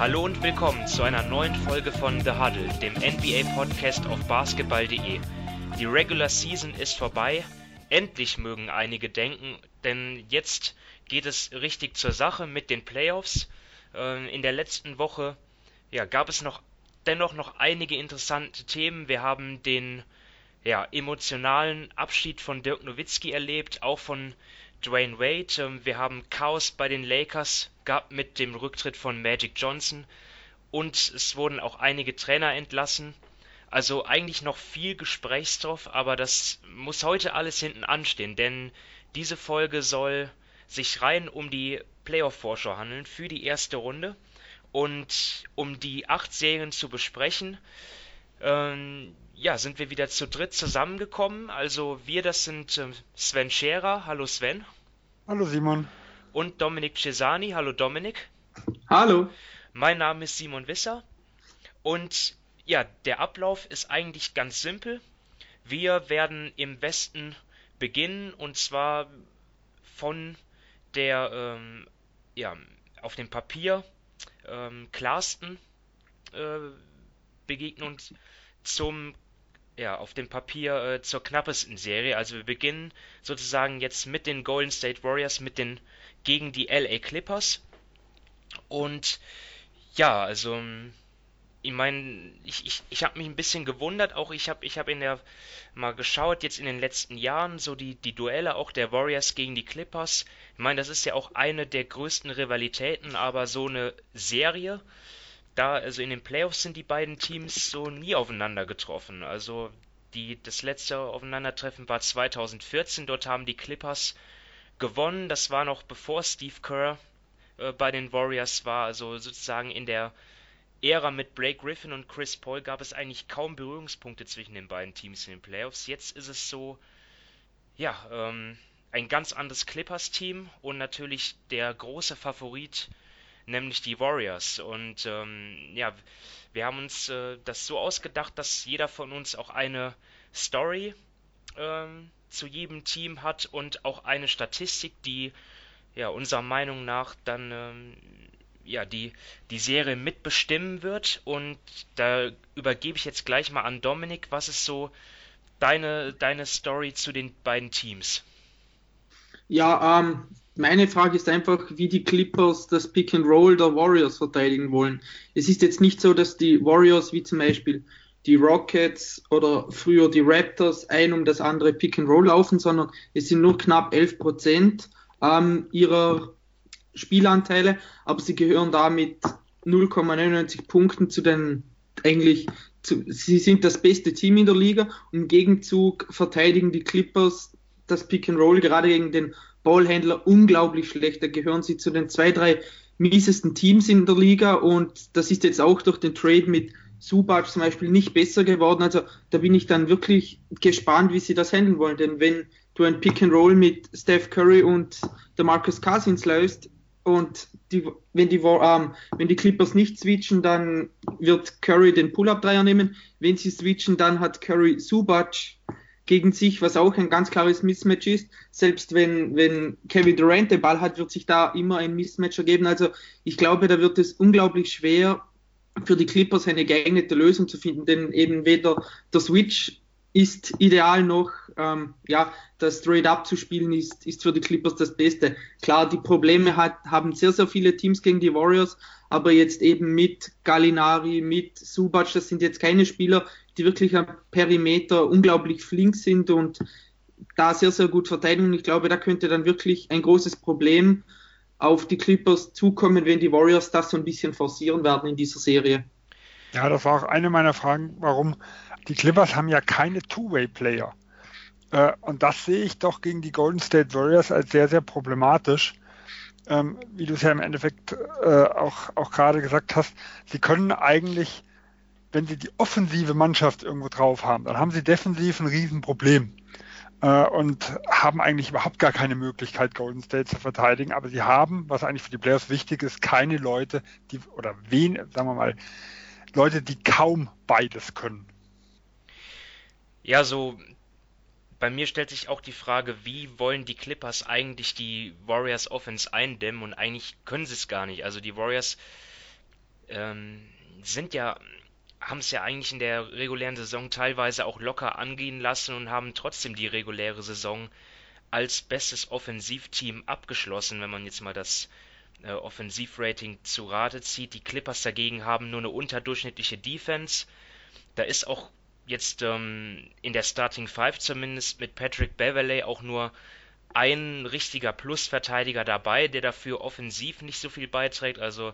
Hallo und willkommen zu einer neuen Folge von The Huddle, dem NBA-Podcast auf basketball.de. Die Regular Season ist vorbei. Endlich mögen einige denken, denn jetzt geht es richtig zur Sache mit den Playoffs. Ähm, in der letzten Woche ja, gab es noch dennoch noch einige interessante Themen. Wir haben den ja, emotionalen Abschied von Dirk Nowitzki erlebt, auch von Dwayne Wade. Ähm, wir haben Chaos bei den Lakers gehabt mit dem Rücktritt von Magic Johnson und es wurden auch einige Trainer entlassen. Also eigentlich noch viel Gesprächsstoff, aber das muss heute alles hinten anstehen, denn diese Folge soll sich rein um die Playoff-Vorschau handeln für die erste Runde. Und um die acht Serien zu besprechen, ähm, ja, sind wir wieder zu dritt zusammengekommen. Also wir, das sind ähm, Sven Scherer. Hallo Sven. Hallo Simon. Und Dominik Cesani. Hallo Dominik. Hallo. Mein Name ist Simon Wisser. Und ja, der Ablauf ist eigentlich ganz simpel. Wir werden im Westen beginnen und zwar von der ähm, ja, auf dem Papier ähm, klarsten äh, Begegnung zum ja, auf dem Papier äh, zur knappesten Serie. Also wir beginnen sozusagen jetzt mit den Golden State Warriors, mit den gegen die LA Clippers. Und ja, also ich meine, ich, ich, ich habe mich ein bisschen gewundert, auch ich habe ich hab in der mal geschaut, jetzt in den letzten Jahren, so die, die Duelle auch der Warriors gegen die Clippers. Ich meine, das ist ja auch eine der größten Rivalitäten, aber so eine Serie, da, also in den Playoffs sind die beiden Teams so nie aufeinander getroffen. Also die, das letzte Aufeinandertreffen war 2014, dort haben die Clippers gewonnen. Das war noch bevor Steve Kerr äh, bei den Warriors war, also sozusagen in der Ära mit Blake Griffin und Chris Paul gab es eigentlich kaum Berührungspunkte zwischen den beiden Teams in den Playoffs. Jetzt ist es so, ja, ähm, ein ganz anderes Clippers-Team und natürlich der große Favorit nämlich die Warriors. Und ähm, ja, wir haben uns äh, das so ausgedacht, dass jeder von uns auch eine Story ähm, zu jedem Team hat und auch eine Statistik, die ja unserer Meinung nach dann ähm, ja die die Serie mitbestimmen wird. Und da übergebe ich jetzt gleich mal an Dominik. Was ist so deine deine Story zu den beiden Teams? Ja, ähm, meine Frage ist einfach, wie die Clippers das Pick and Roll der Warriors verteidigen wollen. Es ist jetzt nicht so, dass die Warriors wie zum Beispiel die Rockets oder früher die Raptors ein um das andere Pick and Roll laufen, sondern es sind nur knapp 11 Prozent ähm, ihrer Spielanteile, aber sie gehören da mit 0,99 Punkten zu den eigentlich zu, sie sind das beste Team in der Liga. Im Gegenzug verteidigen die Clippers das Pick and Roll gerade gegen den Ballhändler unglaublich schlecht. Da gehören sie zu den zwei, drei miesesten Teams in der Liga und das ist jetzt auch durch den Trade mit Subac zum Beispiel nicht besser geworden. Also da bin ich dann wirklich gespannt, wie sie das handeln wollen. Denn wenn du ein Pick and Roll mit Steph Curry und der Marcus Cousins läufst und die, wenn, die, ähm, wenn die Clippers nicht switchen, dann wird Curry den Pull-Up-Dreier nehmen. Wenn sie switchen, dann hat Curry Subac gegen sich, was auch ein ganz klares Mismatch ist. Selbst wenn, wenn Kevin Durant den Ball hat, wird sich da immer ein Mismatch ergeben. Also ich glaube, da wird es unglaublich schwer für die Clippers eine geeignete Lösung zu finden, denn eben weder der Switch ist ideal noch, ähm, ja, das Straight Up zu spielen ist, ist für die Clippers das Beste. Klar, die Probleme hat, haben sehr, sehr viele Teams gegen die Warriors, aber jetzt eben mit Gallinari, mit Subac, das sind jetzt keine Spieler, die wirklich am Perimeter unglaublich flink sind und da sehr, sehr gut verteidigen. Ich glaube, da könnte dann wirklich ein großes Problem auf die Clippers zukommen, wenn die Warriors das so ein bisschen forcieren werden in dieser Serie. Ja, das war auch eine meiner Fragen, warum die Clippers haben ja keine Two-Way-Player. Äh, und das sehe ich doch gegen die Golden State Warriors als sehr, sehr problematisch. Ähm, wie du es ja im Endeffekt äh, auch, auch gerade gesagt hast, sie können eigentlich wenn sie die offensive Mannschaft irgendwo drauf haben, dann haben sie defensiv ein Riesenproblem äh, und haben eigentlich überhaupt gar keine Möglichkeit, Golden State zu verteidigen. Aber sie haben, was eigentlich für die Players wichtig ist, keine Leute, die oder wen, sagen wir mal, Leute, die kaum beides können. Ja, so bei mir stellt sich auch die Frage, wie wollen die Clippers eigentlich die Warriors Offense eindämmen und eigentlich können sie es gar nicht. Also die Warriors ähm, sind ja, haben es ja eigentlich in der regulären Saison teilweise auch locker angehen lassen und haben trotzdem die reguläre Saison als bestes Offensivteam abgeschlossen, wenn man jetzt mal das äh, Offensivrating zu Rate zieht. Die Clippers dagegen haben nur eine unterdurchschnittliche Defense. Da ist auch jetzt ähm, in der Starting Five zumindest mit Patrick Beverley auch nur ein richtiger Plusverteidiger dabei, der dafür offensiv nicht so viel beiträgt. Also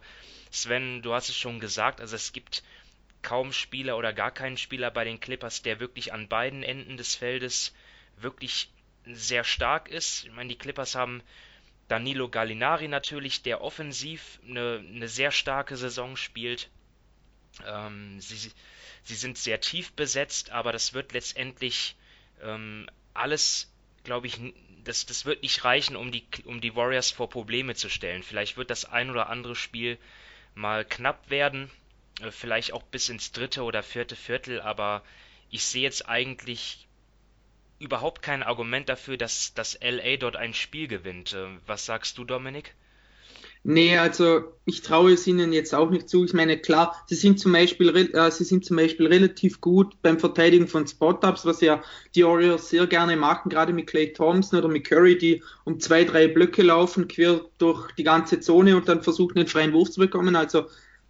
Sven, du hast es schon gesagt, also es gibt kaum Spieler oder gar keinen Spieler bei den Clippers, der wirklich an beiden Enden des Feldes wirklich sehr stark ist. Ich meine, die Clippers haben Danilo Gallinari natürlich, der offensiv eine, eine sehr starke Saison spielt. Ähm, sie, sie sind sehr tief besetzt, aber das wird letztendlich ähm, alles, glaube ich, das, das wird nicht reichen, um die, um die Warriors vor Probleme zu stellen. Vielleicht wird das ein oder andere Spiel mal knapp werden, vielleicht auch bis ins dritte oder vierte Viertel, aber ich sehe jetzt eigentlich überhaupt kein Argument dafür, dass, dass LA dort ein Spiel gewinnt. Äh, was sagst du, Dominik? Nee, also ich traue es ihnen jetzt auch nicht zu. Ich meine, klar, sie sind zum Beispiel, äh, sie sind zum Beispiel relativ gut beim Verteidigen von Spot-Ups, was ja die Warriors sehr gerne machen, gerade mit Clay Thompson oder mit Curry, die um zwei, drei Blöcke laufen, quer durch die ganze Zone und dann versuchen, einen freien Wurf zu bekommen. Also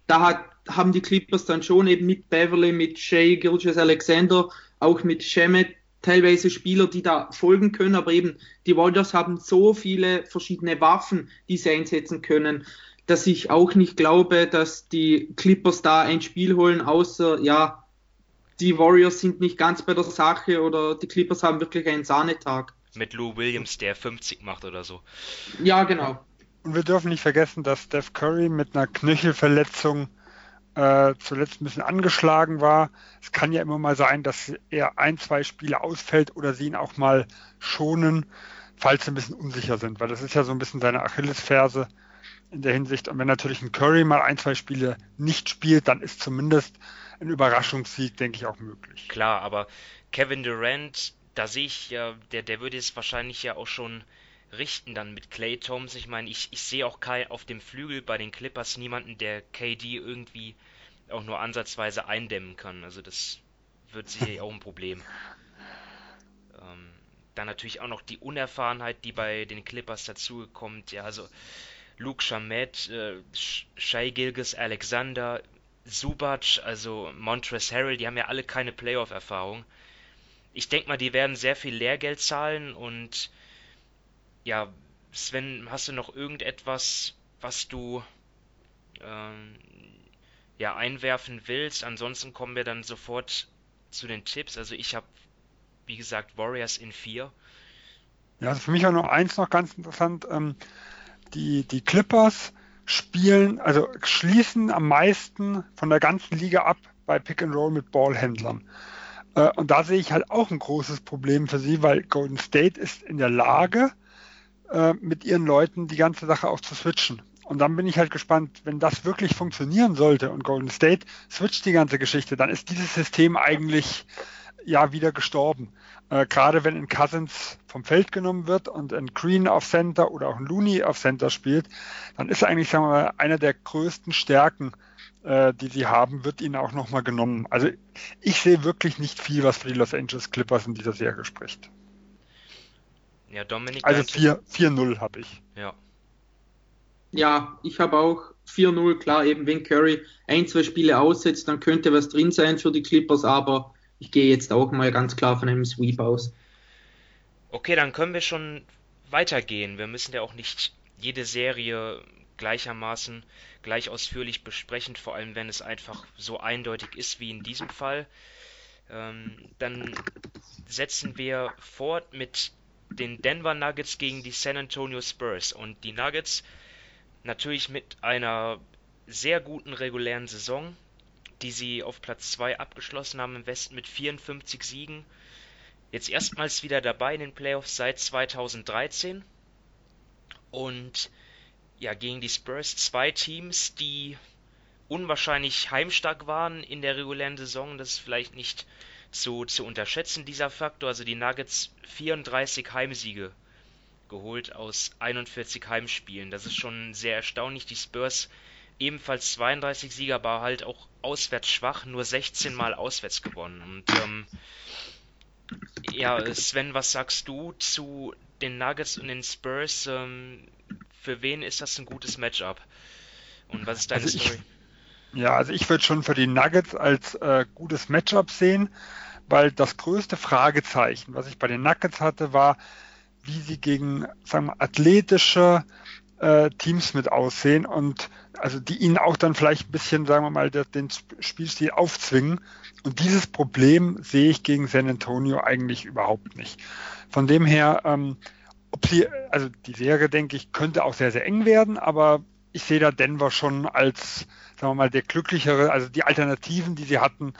da hat, haben die Clippers dann schon eben mit Beverly, mit Shea, Gilgis Alexander, auch mit Shemet teilweise Spieler, die da folgen können, aber eben die Warriors haben so viele verschiedene Waffen, die sie einsetzen können, dass ich auch nicht glaube, dass die Clippers da ein Spiel holen, außer ja, die Warriors sind nicht ganz bei der Sache oder die Clippers haben wirklich einen Sahnetag. Mit Lou Williams, der 50 macht oder so. Ja, genau. Und wir dürfen nicht vergessen, dass Steph Curry mit einer Knöchelverletzung äh, zuletzt ein bisschen angeschlagen war. Es kann ja immer mal sein, dass er ein, zwei Spiele ausfällt oder sie ihn auch mal schonen, falls sie ein bisschen unsicher sind, weil das ist ja so ein bisschen seine Achillesferse in der Hinsicht. Und wenn natürlich ein Curry mal ein, zwei Spiele nicht spielt, dann ist zumindest ein Überraschungssieg, denke ich, auch möglich. Klar, aber Kevin Durant, da sehe ich ja, der, der würde es wahrscheinlich ja auch schon richten dann mit Clay Thompson. Ich meine, ich, ich sehe auch Kai auf dem Flügel bei den Clippers niemanden, der KD irgendwie auch nur ansatzweise eindämmen kann. Also das wird sicherlich auch ein Problem. Ähm, dann natürlich auch noch die Unerfahrenheit, die bei den Clippers dazukommt. Ja, also Luke Chamet, äh, Shai Gilgis Alexander, Subac, also Montrezl Harrell, die haben ja alle keine Playoff-Erfahrung. Ich denke mal, die werden sehr viel Lehrgeld zahlen und ja, Sven, hast du noch irgendetwas, was du ähm, ja einwerfen willst? Ansonsten kommen wir dann sofort zu den Tipps. Also ich habe, wie gesagt, Warriors in 4. Ja, also für mich auch noch eins noch ganz interessant. Ähm, die, die Clippers spielen, also schließen am meisten von der ganzen Liga ab bei Pick and Roll mit Ballhändlern. Äh, und da sehe ich halt auch ein großes Problem für sie, weil Golden State ist in der Lage, äh, mit ihren Leuten die ganze Sache auch zu switchen. Und dann bin ich halt gespannt, wenn das wirklich funktionieren sollte und Golden State switcht die ganze Geschichte, dann ist dieses System eigentlich ja wieder gestorben. Äh, Gerade wenn ein Cousins vom Feld genommen wird und ein Green auf Center oder auch ein Looney auf Center spielt, dann ist eigentlich, sagen wir mal, einer der größten Stärken, äh, die sie haben, wird ihnen auch nochmal genommen. Also ich sehe wirklich nicht viel, was für die Los Angeles Clippers in dieser Serie spricht. Ja, Dominik. Also 4-0 habe ich. Ja. Ja, ich habe auch 4-0, klar, eben wenn Curry ein, zwei Spiele aussetzt, dann könnte was drin sein für die Clippers, aber ich gehe jetzt auch mal ganz klar von einem Sweep aus. Okay, dann können wir schon weitergehen. Wir müssen ja auch nicht jede Serie gleichermaßen gleich ausführlich besprechen, vor allem wenn es einfach so eindeutig ist wie in diesem Fall. Ähm, dann setzen wir fort mit den Denver Nuggets gegen die San Antonio Spurs. Und die Nuggets natürlich mit einer sehr guten regulären Saison, die sie auf Platz 2 abgeschlossen haben im Westen mit 54 Siegen. Jetzt erstmals wieder dabei in den Playoffs seit 2013. Und ja, gegen die Spurs zwei Teams, die unwahrscheinlich heimstark waren in der regulären Saison. Das ist vielleicht nicht zu, zu unterschätzen, dieser Faktor. Also die Nuggets 34 Heimsiege geholt aus 41 Heimspielen. Das ist schon sehr erstaunlich. Die Spurs ebenfalls 32 Sieger, aber halt auch auswärts schwach, nur 16 Mal auswärts gewonnen. Und ähm, ja, Sven, was sagst du zu den Nuggets und den Spurs? Ähm, für wen ist das ein gutes Matchup? Und was ist deine also Story? Ich, ja, also ich würde schon für die Nuggets als äh, gutes Matchup sehen, weil das größte Fragezeichen, was ich bei den Nuggets hatte, war, wie sie gegen sagen wir, athletische äh, Teams mit aussehen und also die ihnen auch dann vielleicht ein bisschen, sagen wir mal, den Spielstil aufzwingen. Und dieses Problem sehe ich gegen San Antonio eigentlich überhaupt nicht. Von dem her, ähm, ob sie, also die Serie, denke ich, könnte auch sehr, sehr eng werden, aber ich sehe da Denver schon als, sagen wir mal, der glücklichere, also die Alternativen, die sie hatten,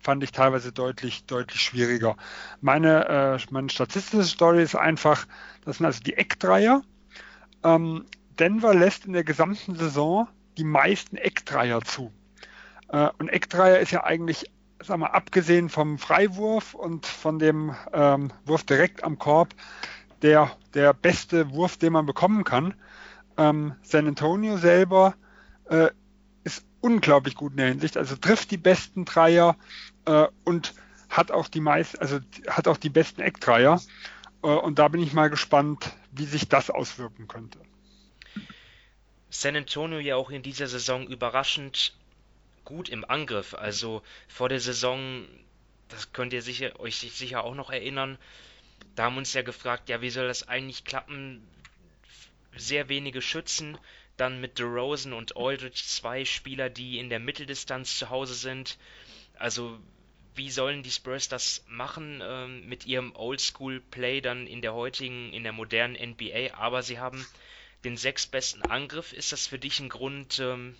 fand ich teilweise deutlich, deutlich schwieriger. Meine, äh, meine statistische Story ist einfach, das sind also die Eckdreier. Ähm, Denver lässt in der gesamten Saison die meisten Eckdreier zu. Äh, und Eckdreier ist ja eigentlich, sag mal, abgesehen vom Freiwurf und von dem ähm, Wurf direkt am Korb, der, der beste Wurf, den man bekommen kann. Ähm, San Antonio selber äh, ist unglaublich gut in der Hinsicht, also trifft die besten Dreier äh, und hat auch die meist, also hat auch die besten Eckdreier. Äh, und da bin ich mal gespannt, wie sich das auswirken könnte. San Antonio ja auch in dieser Saison überraschend gut im Angriff. Also vor der Saison, das könnt ihr sicher, euch sicher auch noch erinnern, da haben wir uns ja gefragt, ja, wie soll das eigentlich klappen? Sehr wenige Schützen, dann mit DeRozan und Aldridge zwei Spieler, die in der Mitteldistanz zu Hause sind. Also wie sollen die Spurs das machen ähm, mit ihrem Oldschool-Play dann in der heutigen, in der modernen NBA? Aber sie haben den sechstbesten Angriff. Ist das für dich ein Grund, ähm,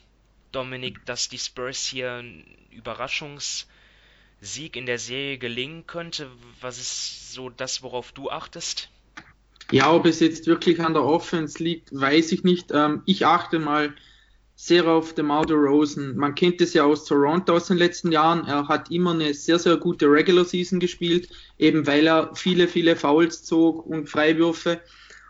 Dominik, dass die Spurs hier einen Überraschungssieg in der Serie gelingen könnte? Was ist so das, worauf du achtest? Ja, ob es jetzt wirklich an der Offense liegt, weiß ich nicht. Ähm, ich achte mal sehr auf DeMar Rosen. Man kennt es ja aus Toronto aus den letzten Jahren. Er hat immer eine sehr, sehr gute Regular Season gespielt, eben weil er viele, viele Fouls zog und Freiwürfe.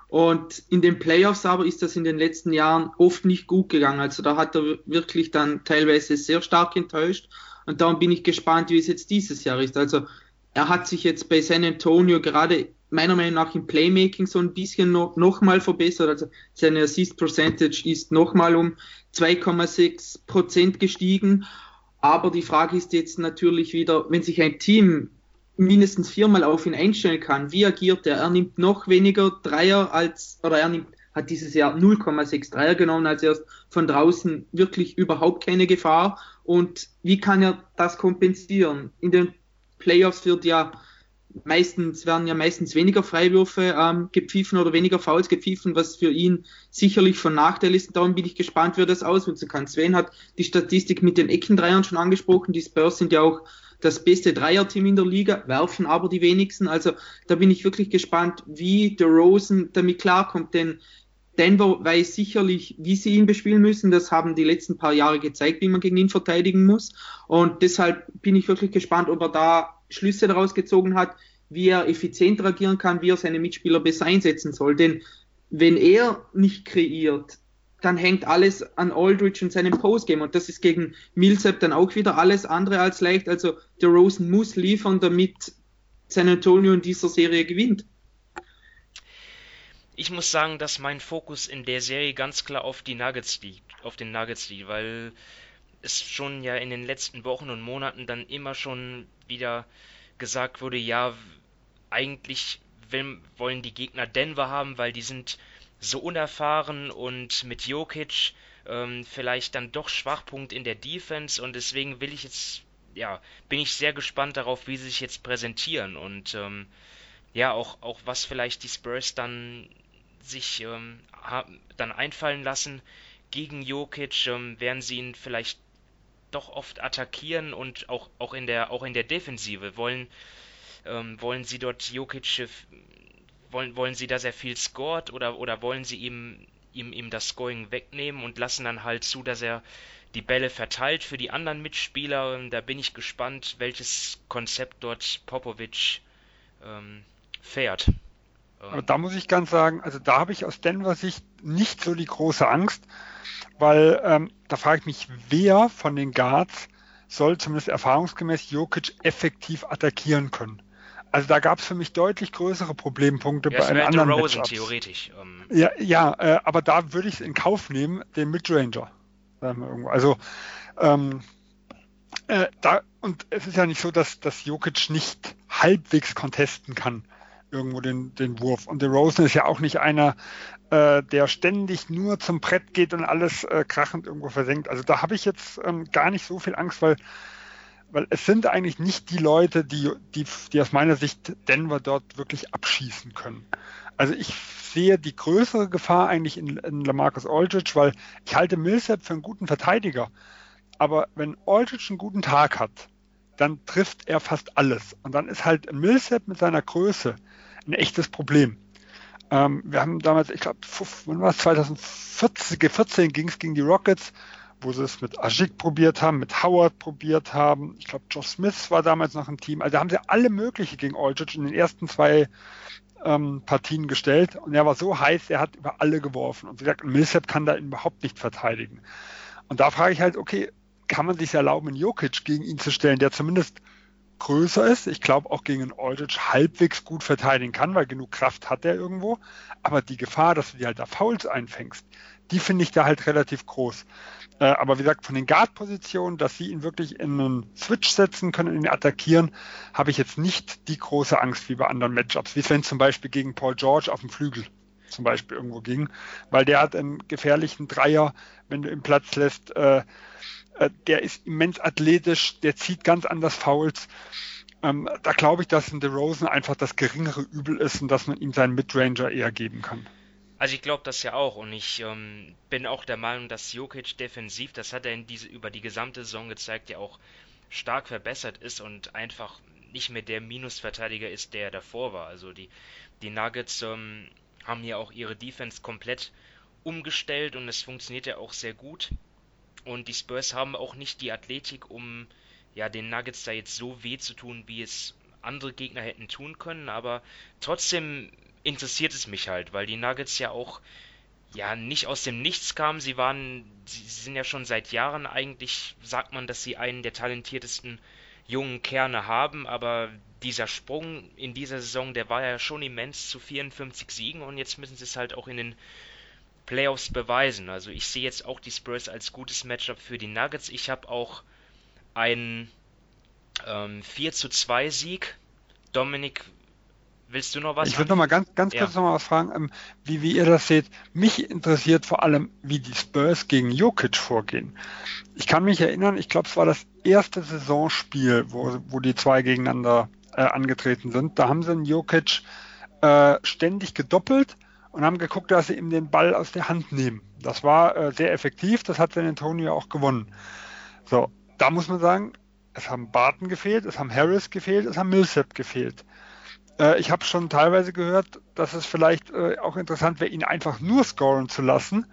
Und in den Playoffs aber ist das in den letzten Jahren oft nicht gut gegangen. Also da hat er wirklich dann teilweise sehr stark enttäuscht. Und darum bin ich gespannt, wie es jetzt dieses Jahr ist. Also er hat sich jetzt bei San Antonio gerade meiner Meinung nach im Playmaking so ein bisschen noch, noch mal verbessert. Also seine Assist Percentage ist noch mal um 2,6 Prozent gestiegen. Aber die Frage ist jetzt natürlich wieder, wenn sich ein Team mindestens viermal auf ihn einstellen kann. Wie agiert er? Er nimmt noch weniger Dreier als, oder er nimmt, hat dieses Jahr 0,6 Dreier genommen, als erst von draußen wirklich überhaupt keine Gefahr. Und wie kann er das kompensieren? In den Playoffs wird ja meistens, werden ja meistens weniger Freiwürfe ähm, gepfiffen oder weniger Fouls gepfiffen, was für ihn sicherlich von Nachteil ist. Darum bin ich gespannt, wie das ausnutzen kann. Sven hat die Statistik mit den Eckendreiern schon angesprochen. Die Spurs sind ja auch das beste Dreierteam in der Liga, werfen aber die wenigsten. Also da bin ich wirklich gespannt, wie der Rosen damit klarkommt, denn Denver weiß sicherlich, wie sie ihn bespielen müssen. Das haben die letzten paar Jahre gezeigt, wie man gegen ihn verteidigen muss. Und deshalb bin ich wirklich gespannt, ob er da Schlüsse daraus gezogen hat, wie er effizienter agieren kann, wie er seine Mitspieler besser einsetzen soll. Denn wenn er nicht kreiert, dann hängt alles an Aldridge und seinem Postgame. Und das ist gegen Millsap dann auch wieder alles andere als leicht. Also der Rosen muss liefern, damit San Antonio in dieser Serie gewinnt. Ich muss sagen, dass mein Fokus in der Serie ganz klar auf die Nuggets liegt, auf den Nuggets liegt, weil es schon ja in den letzten Wochen und Monaten dann immer schon wieder gesagt wurde, ja, eigentlich will, wollen die Gegner Denver haben, weil die sind so unerfahren und mit Jokic ähm, vielleicht dann doch Schwachpunkt in der Defense und deswegen will ich jetzt, ja, bin ich sehr gespannt darauf, wie sie sich jetzt präsentieren und ähm, ja, auch, auch was vielleicht die Spurs dann sich ähm, dann einfallen lassen gegen Jokic, ähm, werden sie ihn vielleicht doch oft attackieren und auch, auch in der auch in der Defensive wollen ähm, wollen sie dort Jokic wollen, wollen sie, dass er viel scored oder, oder wollen sie ihm, ihm, ihm das Scoring wegnehmen und lassen dann halt zu, dass er die Bälle verteilt für die anderen Mitspieler. Und da bin ich gespannt, welches Konzept dort Popovic ähm, fährt. Aber da muss ich ganz sagen, also da habe ich aus Denver Sicht nicht so die große Angst, weil ähm, da frage ich mich, wer von den Guards soll zumindest erfahrungsgemäß Jokic effektiv attackieren können. Also da gab es für mich deutlich größere Problempunkte ja, bei einem anderen Rosen, Matchups. theoretisch. Ähm. Ja, ja äh, aber da würde ich es in Kauf nehmen, den Midranger. Also ähm, äh, da, und es ist ja nicht so, dass, dass Jokic nicht halbwegs contesten kann, irgendwo den, den Wurf. Und der Rosen ist ja auch nicht einer, äh, der ständig nur zum Brett geht und alles äh, krachend irgendwo versenkt. Also da habe ich jetzt ähm, gar nicht so viel Angst, weil, weil es sind eigentlich nicht die Leute, die, die, die aus meiner Sicht Denver dort wirklich abschießen können. Also ich sehe die größere Gefahr eigentlich in, in Lamarcus Aldridge, weil ich halte Millsap für einen guten Verteidiger. Aber wenn Aldridge einen guten Tag hat, dann trifft er fast alles. Und dann ist halt Millsap mit seiner Größe ein echtes Problem. Ähm, wir haben damals, ich glaube, wann war es? 2014 ging es gegen die Rockets, wo sie es mit Ajik probiert haben, mit Howard probiert haben. Ich glaube, Josh Smith war damals noch im Team. Also haben sie alle mögliche gegen Aldridge in den ersten zwei ähm, Partien gestellt. Und er war so heiß, er hat über alle geworfen. Und wie gesagt, Millsap kann da überhaupt nicht verteidigen. Und da frage ich halt, okay, kann man sich erlauben, einen Jokic gegen ihn zu stellen, der zumindest größer ist. Ich glaube auch gegen einen Aldridge halbwegs gut verteidigen kann, weil genug Kraft hat er irgendwo. Aber die Gefahr, dass du dir halt da Fouls einfängst, die finde ich da halt relativ groß. Äh, aber wie gesagt, von den Guard-Positionen, dass sie ihn wirklich in einen Switch setzen können, ihn attackieren, habe ich jetzt nicht die große Angst wie bei anderen Matchups, wie wenn zum Beispiel gegen Paul George auf dem Flügel zum Beispiel irgendwo ging, weil der hat einen gefährlichen Dreier, wenn du ihn Platz lässt, äh, der ist immens athletisch, der zieht ganz anders Fouls. Ähm, da glaube ich, dass in DeRozan einfach das geringere Übel ist und dass man ihm seinen Midranger eher geben kann. Also ich glaube das ja auch und ich ähm, bin auch der Meinung, dass Jokic defensiv, das hat er diese, über die gesamte Saison gezeigt, ja auch stark verbessert ist und einfach nicht mehr der Minusverteidiger ist, der davor war. Also die, die Nuggets ähm, haben hier auch ihre Defense komplett umgestellt und es funktioniert ja auch sehr gut. Und die Spurs haben auch nicht die Athletik, um ja den Nuggets da jetzt so weh zu tun, wie es andere Gegner hätten tun können. Aber trotzdem interessiert es mich halt, weil die Nuggets ja auch ja nicht aus dem Nichts kamen. Sie waren, sie sind ja schon seit Jahren eigentlich, sagt man, dass sie einen der talentiertesten jungen Kerne haben, aber dieser Sprung in dieser Saison, der war ja schon immens zu 54 Siegen und jetzt müssen sie es halt auch in den Playoffs beweisen. Also ich sehe jetzt auch die Spurs als gutes Matchup für die Nuggets. Ich habe auch einen ähm, 4 zu 2 Sieg. Dominik, willst du noch was? Ich würde noch mal ganz, ganz kurz ja. noch mal was fragen, ähm, wie, wie ihr das seht. Mich interessiert vor allem, wie die Spurs gegen Jokic vorgehen. Ich kann mich erinnern, ich glaube, es war das erste Saisonspiel, wo, wo die zwei gegeneinander äh, angetreten sind. Da haben sie einen Jokic äh, ständig gedoppelt und haben geguckt, dass sie ihm den Ball aus der Hand nehmen. Das war äh, sehr effektiv, das hat San Antonio auch gewonnen. So, da muss man sagen, es haben Barton gefehlt, es haben Harris gefehlt, es haben Millsap gefehlt. Äh, ich habe schon teilweise gehört, dass es vielleicht äh, auch interessant wäre, ihn einfach nur scoren zu lassen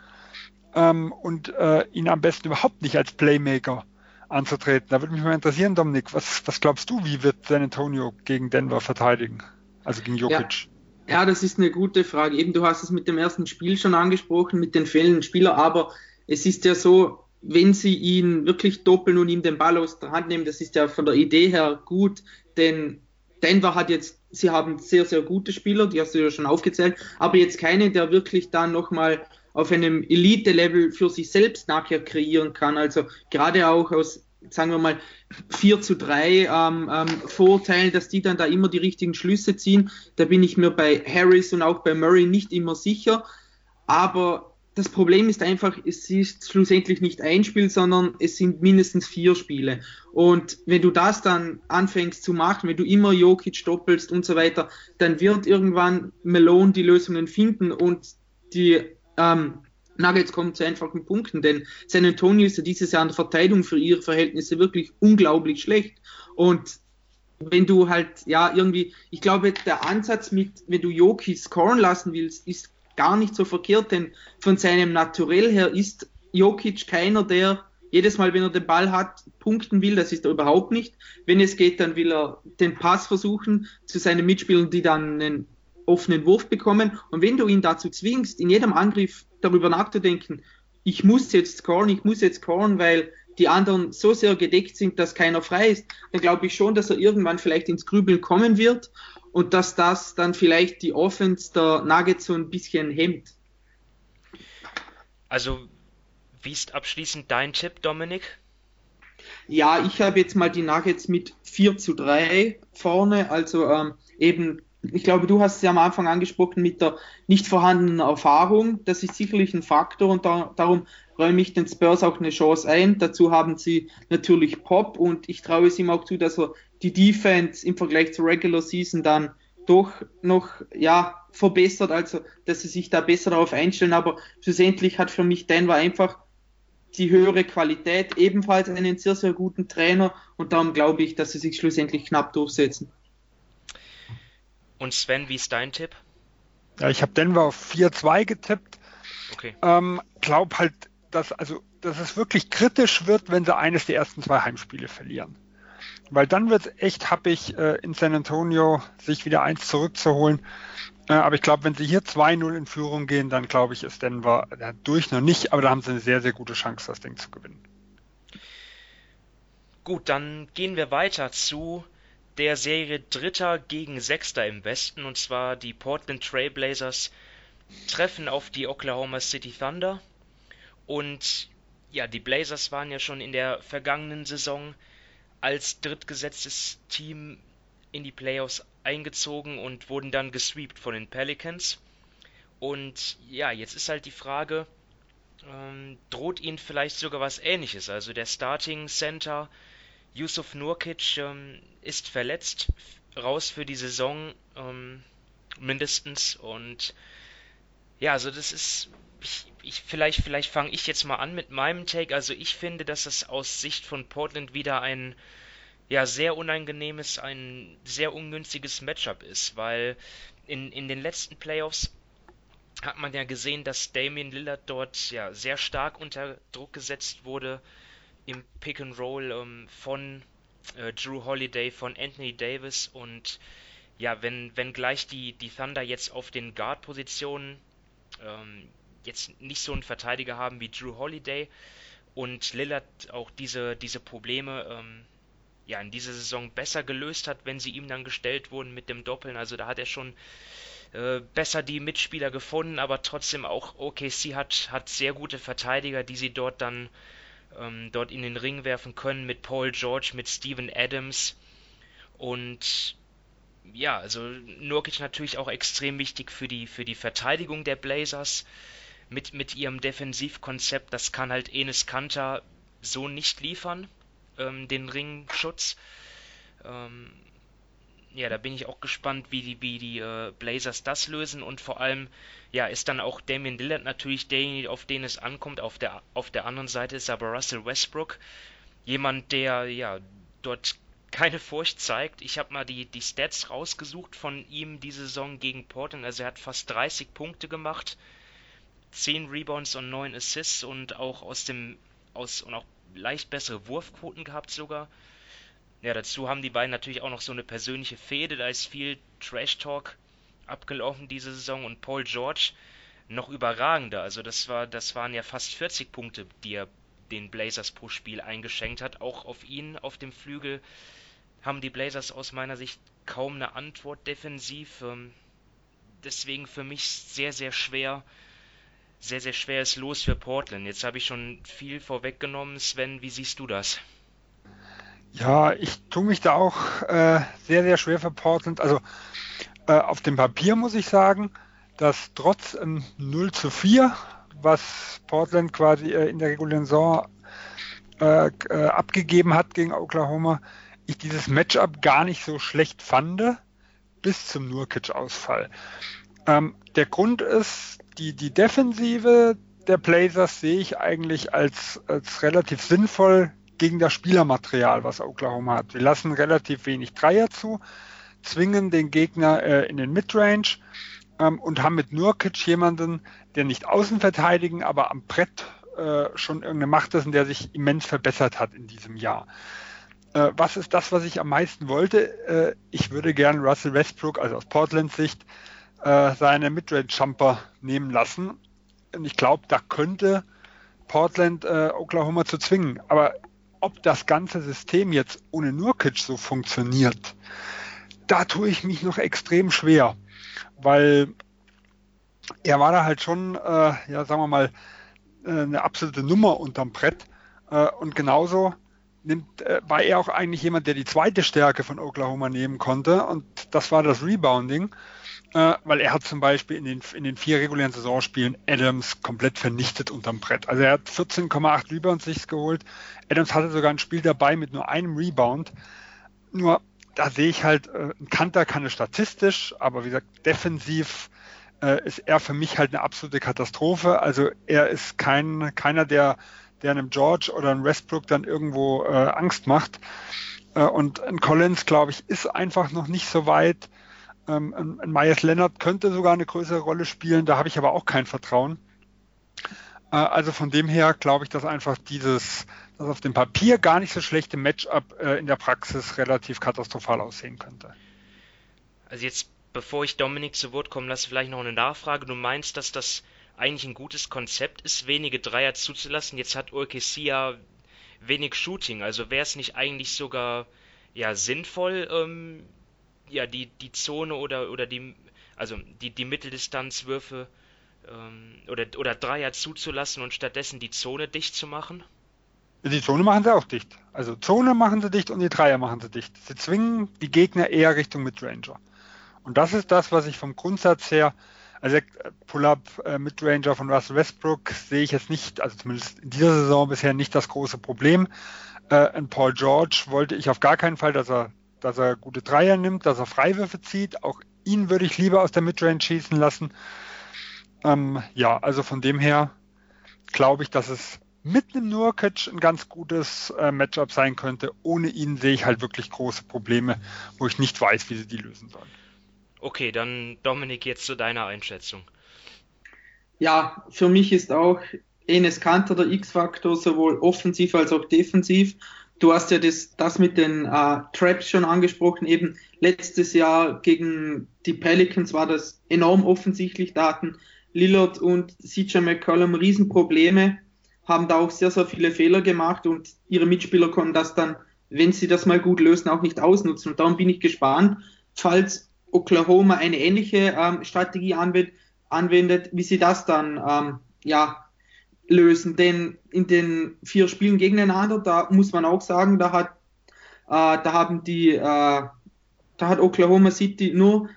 ähm, und äh, ihn am besten überhaupt nicht als Playmaker anzutreten. Da würde mich mal interessieren, Dominik, was, was glaubst du, wie wird San Antonio gegen Denver verteidigen? Also gegen Jokic? Ja. Ja, das ist eine gute Frage. Eben, du hast es mit dem ersten Spiel schon angesprochen, mit den fehlenden Spielern, aber es ist ja so, wenn sie ihn wirklich doppeln und ihm den Ball aus der Hand nehmen, das ist ja von der Idee her gut, denn Denver hat jetzt, sie haben sehr, sehr gute Spieler, die hast du ja schon aufgezählt, aber jetzt keine, der wirklich dann nochmal auf einem Elite-Level für sich selbst nachher kreieren kann. Also gerade auch aus sagen wir mal, 4 zu 3 ähm, ähm, Vorurteilen, dass die dann da immer die richtigen Schlüsse ziehen. Da bin ich mir bei Harris und auch bei Murray nicht immer sicher. Aber das Problem ist einfach, es ist schlussendlich nicht ein Spiel, sondern es sind mindestens vier Spiele. Und wenn du das dann anfängst zu machen, wenn du immer Jokic doppelst und so weiter, dann wird irgendwann Malone die Lösungen finden und die ähm, Nuggets kommen zu einfachen Punkten, denn San Antonio ist ja dieses Jahr in der Verteidigung für ihre Verhältnisse wirklich unglaublich schlecht. Und wenn du halt, ja, irgendwie, ich glaube, der Ansatz mit, wenn du Jokic scoren lassen willst, ist gar nicht so verkehrt, denn von seinem Naturell her ist Jokic keiner, der jedes Mal, wenn er den Ball hat, punkten will, das ist er überhaupt nicht. Wenn es geht, dann will er den Pass versuchen zu seinen Mitspielern, die dann einen offenen Wurf bekommen. Und wenn du ihn dazu zwingst, in jedem Angriff darüber nachzudenken, ich muss jetzt scoren, ich muss jetzt scoren, weil die anderen so sehr gedeckt sind, dass keiner frei ist, dann glaube ich schon, dass er irgendwann vielleicht ins Grübeln kommen wird und dass das dann vielleicht die Offense der Nuggets so ein bisschen hemmt. Also, wie ist abschließend dein Tipp, Dominik? Ja, ich habe jetzt mal die Nuggets mit 4 zu 3 vorne, also ähm, eben ich glaube, du hast es ja am Anfang angesprochen mit der nicht vorhandenen Erfahrung. Das ist sicherlich ein Faktor und da, darum räume ich den Spurs auch eine Chance ein. Dazu haben sie natürlich Pop und ich traue es ihm auch zu, dass er die Defense im Vergleich zur Regular Season dann doch noch ja, verbessert, also dass sie sich da besser darauf einstellen. Aber schlussendlich hat für mich Denver einfach die höhere Qualität, ebenfalls einen sehr, sehr guten Trainer und darum glaube ich, dass sie sich schlussendlich knapp durchsetzen. Und Sven, wie ist dein Tipp? Ja, ich habe Denver auf 4-2 getippt. Okay. Ähm, glaub halt, dass, also, dass es wirklich kritisch wird, wenn sie eines der ersten zwei Heimspiele verlieren. Weil dann wird es echt happig, äh, in San Antonio sich wieder eins zurückzuholen. Äh, aber ich glaube, wenn sie hier 2-0 in Führung gehen, dann glaube ich, ist Denver äh, durch noch nicht, aber da haben sie eine sehr, sehr gute Chance, das Ding zu gewinnen. Gut, dann gehen wir weiter zu der Serie Dritter gegen Sechster im Westen, und zwar die Portland Trailblazers treffen auf die Oklahoma City Thunder. Und ja, die Blazers waren ja schon in der vergangenen Saison als drittgesetztes Team in die Playoffs eingezogen und wurden dann gesweept von den Pelicans. Und ja, jetzt ist halt die Frage, ähm, droht ihnen vielleicht sogar was ähnliches? Also der Starting Center Yusuf Nurkic ähm, ist verletzt, raus für die Saison ähm, mindestens. Und ja, also das ist. Ich, ich, vielleicht vielleicht fange ich jetzt mal an mit meinem Take. Also ich finde, dass es aus Sicht von Portland wieder ein ja sehr unangenehmes, ein sehr ungünstiges Matchup ist, weil in, in den letzten Playoffs hat man ja gesehen, dass Damian Lillard dort ja sehr stark unter Druck gesetzt wurde im Pick and Roll ähm, von äh, Drew Holiday, von Anthony Davis und ja, wenn, wenn gleich die, die Thunder jetzt auf den Guard-Positionen ähm, jetzt nicht so einen Verteidiger haben wie Drew Holiday und Lillard auch diese, diese Probleme ähm, ja in dieser Saison besser gelöst hat, wenn sie ihm dann gestellt wurden mit dem Doppeln. Also da hat er schon äh, besser die Mitspieler gefunden, aber trotzdem auch OKC hat, hat sehr gute Verteidiger, die sie dort dann ähm, dort in den Ring werfen können mit Paul George, mit Steven Adams und ja, also Nurkic natürlich auch extrem wichtig für die, für die Verteidigung der Blazers mit, mit ihrem Defensivkonzept. Das kann halt Enes Kanter so nicht liefern, ähm, den Ringschutz. Ähm, ja, da bin ich auch gespannt, wie die, wie die äh, Blazers das lösen und vor allem, ja, ist dann auch Damian Lillard natürlich derjenige, auf den es ankommt. Auf der, auf der anderen Seite ist aber Russell Westbrook jemand, der ja dort keine Furcht zeigt. Ich habe mal die, die Stats rausgesucht von ihm diese Saison gegen Portland. Also er hat fast 30 Punkte gemacht, 10 Rebounds und 9 Assists und auch aus dem aus und auch leicht bessere Wurfquoten gehabt sogar. Ja, dazu haben die beiden natürlich auch noch so eine persönliche Fehde, da ist viel Trash-Talk abgelaufen diese Saison und Paul George noch überragender. Also das war, das waren ja fast 40 Punkte, die er den Blazers pro Spiel eingeschenkt hat. Auch auf ihn auf dem Flügel haben die Blazers aus meiner Sicht kaum eine Antwort defensiv. Ähm, deswegen für mich sehr, sehr schwer, sehr, sehr schweres Los für Portland. Jetzt habe ich schon viel vorweggenommen. Sven, wie siehst du das? Ja, ich tue mich da auch äh, sehr, sehr schwer für Portland. Also äh, auf dem Papier muss ich sagen, dass trotz ähm, 0 zu 4, was Portland quasi äh, in der regulären Saison äh, äh, abgegeben hat gegen Oklahoma, ich dieses Matchup gar nicht so schlecht fand, bis zum Nurkic-Ausfall. Ähm, der Grund ist, die, die Defensive der Blazers sehe ich eigentlich als, als relativ sinnvoll gegen das Spielermaterial, was Oklahoma hat. Wir lassen relativ wenig Dreier zu, zwingen den Gegner äh, in den Midrange ähm, und haben mit Nurkic jemanden, der nicht außen verteidigen, aber am Brett äh, schon irgendeine Macht ist und der sich immens verbessert hat in diesem Jahr. Äh, was ist das, was ich am meisten wollte? Äh, ich würde gern Russell Westbrook, also aus Portlands Sicht, äh, seine Midrange-Jumper nehmen lassen. Und ich glaube, da könnte Portland äh, Oklahoma zu zwingen. Aber ob das ganze System jetzt ohne Nurkic so funktioniert, da tue ich mich noch extrem schwer, weil er war da halt schon, äh, ja, sagen wir mal, äh, eine absolute Nummer unterm Brett. Äh, und genauso nimmt, äh, war er auch eigentlich jemand, der die zweite Stärke von Oklahoma nehmen konnte. Und das war das Rebounding. Äh, weil er hat zum Beispiel in den, in den vier regulären Saisonspielen Adams komplett vernichtet unterm Brett. Also er hat 14,8 Rebounds sich geholt. Adams hatte sogar ein Spiel dabei mit nur einem Rebound. Nur da sehe ich halt, äh, ein Kanter kann es statistisch, aber wie gesagt, defensiv äh, ist er für mich halt eine absolute Katastrophe. Also er ist kein, keiner, der, der einem George oder einem Westbrook dann irgendwo äh, Angst macht. Äh, und ein Collins, glaube ich, ist einfach noch nicht so weit. Ähm, ein Myers Leonard könnte sogar eine größere Rolle spielen, da habe ich aber auch kein Vertrauen. Äh, also von dem her glaube ich, dass einfach dieses, das auf dem Papier gar nicht so schlechte Matchup äh, in der Praxis relativ katastrophal aussehen könnte. Also jetzt, bevor ich Dominik zu Wort komme, lasse vielleicht noch eine Nachfrage. Du meinst, dass das eigentlich ein gutes Konzept ist, wenige Dreier zuzulassen. Jetzt hat ja wenig Shooting, also wäre es nicht eigentlich sogar ja sinnvoll, ähm, ja, die, die Zone oder, oder die, also die, die Mitteldistanzwürfe ähm, oder, oder Dreier zuzulassen und stattdessen die Zone dicht zu machen? Die Zone machen sie auch dicht. Also Zone machen sie dicht und die Dreier machen sie dicht. Sie zwingen die Gegner eher Richtung Midranger. Und das ist das, was ich vom Grundsatz her, also Pull-up äh, Midranger von Russell Westbrook sehe ich jetzt nicht, also zumindest in dieser Saison bisher nicht das große Problem. Äh, in Paul George wollte ich auf gar keinen Fall, dass er dass er gute Dreier nimmt, dass er Freiwürfe zieht. Auch ihn würde ich lieber aus der Midrange schießen lassen. Ähm, ja, also von dem her glaube ich, dass es mit einem Nurkic ein ganz gutes äh, Matchup sein könnte. Ohne ihn sehe ich halt wirklich große Probleme, wo ich nicht weiß, wie sie die lösen sollen. Okay, dann Dominik, jetzt zu deiner Einschätzung. Ja, für mich ist auch Enes Kanter der X-Faktor, sowohl offensiv als auch defensiv. Du hast ja das, das mit den äh, Traps schon angesprochen. Eben letztes Jahr gegen die Pelicans war das enorm offensichtlich. Da hatten Lillard und CJ McCollum Riesenprobleme, haben da auch sehr, sehr viele Fehler gemacht und ihre Mitspieler konnten das dann, wenn sie das mal gut lösen, auch nicht ausnutzen. Und darum bin ich gespannt, falls Oklahoma eine ähnliche ähm, Strategie anwendet, anwendet, wie sie das dann ähm, ja, lösen. Denn in den vier Spielen gegeneinander, da muss man auch sagen, da hat, äh, da haben die, äh, da hat Oklahoma City nur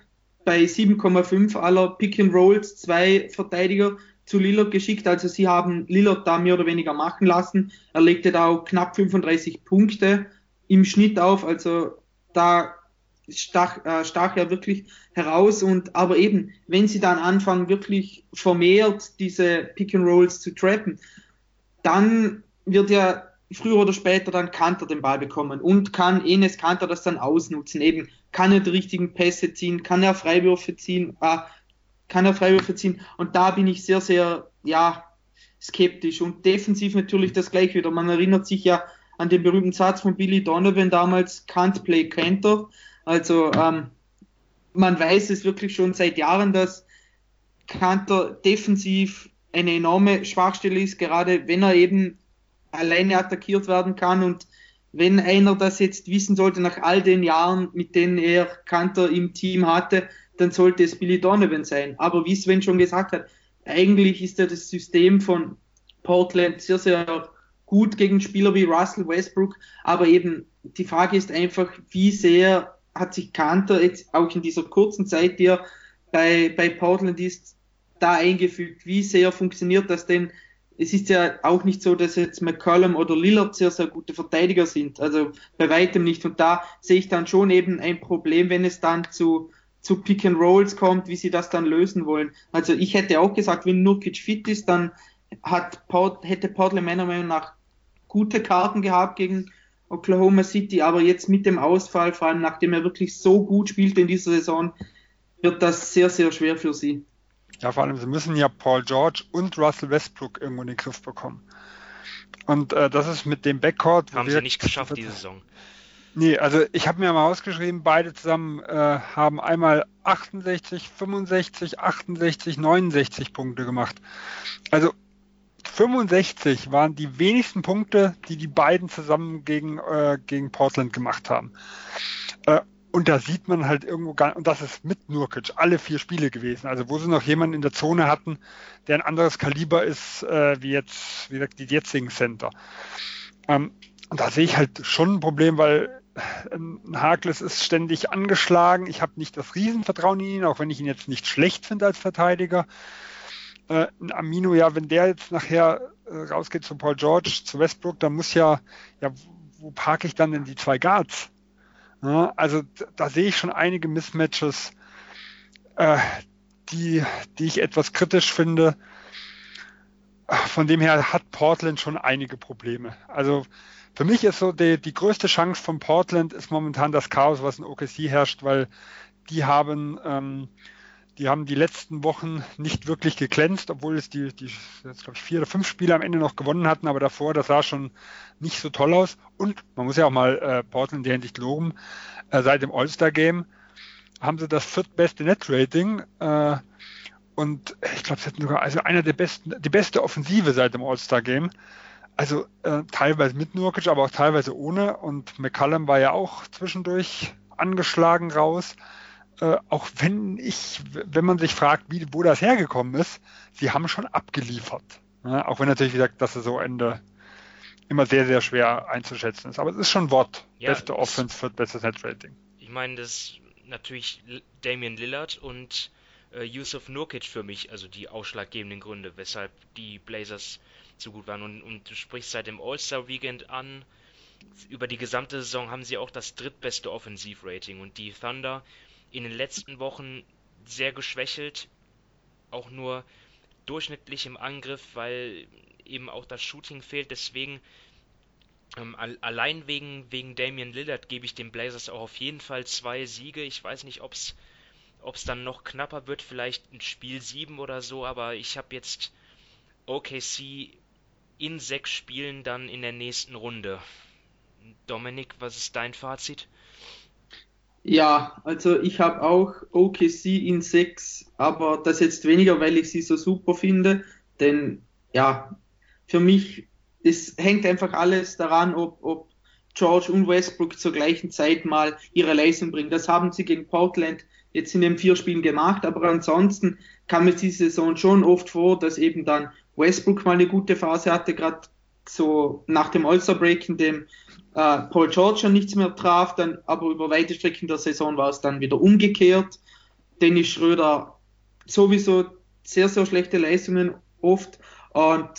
bei 7,5 aller Pick and Rolls zwei Verteidiger zu Lillard geschickt. Also sie haben Lillard da mehr oder weniger machen lassen. Er legte da auch knapp 35 Punkte im Schnitt auf. Also da stach, äh, stach er wirklich heraus und aber eben, wenn sie dann anfangen, wirklich vermehrt diese Pick and Rolls zu trappen, dann wird ja früher oder später dann Kanter den Ball bekommen und kann Enes Kanter das dann ausnutzen. Eben kann er die richtigen Pässe ziehen, kann er Freiwürfe ziehen, äh, kann er Freiwürfe ziehen und da bin ich sehr, sehr, ja, skeptisch und defensiv natürlich das gleiche wieder. Man erinnert sich ja an den berühmten Satz von Billy Donovan damals, can't play Canter. Also ähm, man weiß es wirklich schon seit Jahren, dass Kanter defensiv eine enorme Schwachstelle ist, gerade wenn er eben alleine attackiert werden kann und wenn einer das jetzt wissen sollte nach all den Jahren, mit denen er Kanter im Team hatte, dann sollte es Billy Donovan sein. Aber wie Sven schon gesagt hat, eigentlich ist ja das System von Portland sehr, sehr gut gegen Spieler wie Russell Westbrook, aber eben die Frage ist einfach, wie sehr hat sich Kanter jetzt auch in dieser kurzen Zeit, die er bei, bei Portland ist, da eingefügt. Wie sehr funktioniert das denn? Es ist ja auch nicht so, dass jetzt McCollum oder Lillard sehr, sehr gute Verteidiger sind. Also bei weitem nicht. Und da sehe ich dann schon eben ein Problem, wenn es dann zu, zu Pick and Rolls kommt, wie sie das dann lösen wollen. Also ich hätte auch gesagt, wenn Nurkic fit ist, dann hat Port, hätte Portland meiner Meinung nach gute Karten gehabt gegen Oklahoma City, aber jetzt mit dem Ausfall, vor allem nachdem er wirklich so gut spielt in dieser Saison, wird das sehr, sehr schwer für sie. Ja, vor allem, sie müssen ja Paul George und Russell Westbrook irgendwo in den Griff bekommen. Und äh, das ist mit dem Backcourt. Haben sie nicht geschafft diese Saison. Nee, also ich habe mir mal ausgeschrieben, beide zusammen äh, haben einmal 68, 65, 68, 69 Punkte gemacht. Also 65 waren die wenigsten Punkte, die die beiden zusammen gegen, äh, gegen Portland gemacht haben. Äh, und da sieht man halt irgendwo gar, und das ist mit Nurkic, alle vier Spiele gewesen. Also wo sie noch jemanden in der Zone hatten, der ein anderes Kaliber ist, äh, wie jetzt, wie gesagt, die jetzigen Center. Ähm, und da sehe ich halt schon ein Problem, weil ein Hakles ist ständig angeschlagen. Ich habe nicht das Riesenvertrauen in ihn, auch wenn ich ihn jetzt nicht schlecht finde als Verteidiger. Äh, ein Amino, ja, wenn der jetzt nachher äh, rausgeht zu Paul George, zu Westbrook, dann muss ja, ja, wo parke ich dann denn die zwei Guards? Ja, also da sehe ich schon einige Mismatches, äh, die, die ich etwas kritisch finde. Von dem her hat Portland schon einige Probleme. Also für mich ist so die, die größte Chance von Portland ist momentan das Chaos, was in OKC herrscht, weil die haben, ähm, die haben die letzten Wochen nicht wirklich geglänzt, obwohl es die, die jetzt, glaube ich, vier oder fünf Spiele am Ende noch gewonnen hatten, aber davor, das sah schon nicht so toll aus. Und man muss ja auch mal äh, Portland der Hinsicht loben, äh, seit dem All-Star-Game haben sie das viertbeste Net-Rating äh, und ich glaube, sie hatten sogar also einer der besten, die beste Offensive seit dem All-Star-Game. Also äh, teilweise mit Nurkic, aber auch teilweise ohne. Und McCallum war ja auch zwischendurch angeschlagen raus. Äh, auch wenn ich, wenn man sich fragt, wie, wo das hergekommen ist, sie haben schon abgeliefert. Ja, auch wenn natürlich, wie gesagt, das Saisonende immer sehr, sehr schwer einzuschätzen ist. Aber es ist schon Wort. Ja, Beste Offense für bestes Net-Rating. Ich meine, das ist natürlich Damian Lillard und äh, Yusuf Nurkic für mich, also die ausschlaggebenden Gründe, weshalb die Blazers so gut waren. Und, und du sprichst seit dem All-Star-Weekend an. Über die gesamte Saison haben sie auch das drittbeste Offensivrating. Und die Thunder in den letzten Wochen sehr geschwächelt. Auch nur durchschnittlich im Angriff, weil eben auch das Shooting fehlt. Deswegen ähm, allein wegen, wegen Damian Lillard gebe ich den Blazers auch auf jeden Fall zwei Siege. Ich weiß nicht, ob es dann noch knapper wird, vielleicht ein Spiel 7 oder so, aber ich habe jetzt OKC in sechs Spielen dann in der nächsten Runde. Dominik, was ist dein Fazit? Ja, also ich habe auch OKC in sechs, aber das jetzt weniger, weil ich sie so super finde, denn ja, für mich, es hängt einfach alles daran, ob, ob George und Westbrook zur gleichen Zeit mal ihre Leistung bringen. Das haben sie gegen Portland jetzt in den vier Spielen gemacht, aber ansonsten kam es diese Saison schon oft vor, dass eben dann Westbrook mal eine gute Phase hatte, gerade so nach dem All-Star-Break, in dem äh, Paul George schon nichts mehr traf, dann aber über weite Strecken der Saison war es dann wieder umgekehrt. Dennis Schröder sowieso sehr, sehr schlechte Leistungen oft. Und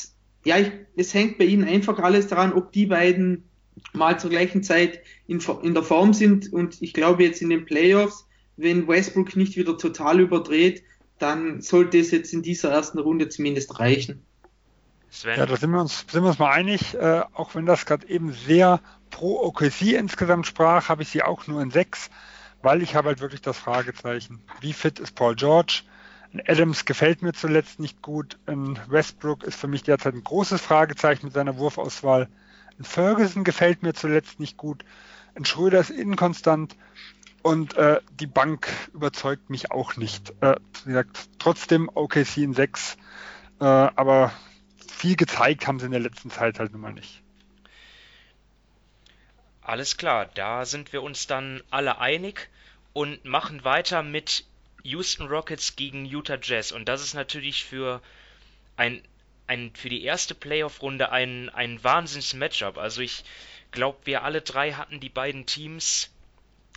ja, ich, es hängt bei ihnen einfach alles daran, ob die beiden mal zur gleichen Zeit in, in der Form sind. Und ich glaube jetzt in den Playoffs, wenn Westbrook nicht wieder total überdreht, dann sollte es jetzt in dieser ersten Runde zumindest reichen. Sven? Ja, da sind wir uns, sind wir uns mal einig. Äh, auch wenn das gerade eben sehr pro OKC insgesamt sprach, habe ich sie auch nur in sechs, weil ich habe halt wirklich das Fragezeichen. Wie fit ist Paul George? Adams gefällt mir zuletzt nicht gut. Ein Westbrook ist für mich derzeit ein großes Fragezeichen mit seiner Wurfauswahl. Ein Ferguson gefällt mir zuletzt nicht gut. Ein Schröder ist inkonstant. Und äh, die Bank überzeugt mich auch nicht. Äh, wie gesagt, trotzdem OKC in 6, äh, aber viel gezeigt haben sie in der letzten Zeit halt nun mal nicht. Alles klar, da sind wir uns dann alle einig und machen weiter mit Houston Rockets gegen Utah Jazz. Und das ist natürlich für ein, ein für die erste Playoff-Runde ein, ein Wahnsinns-Matchup. Also ich glaube, wir alle drei hatten die beiden Teams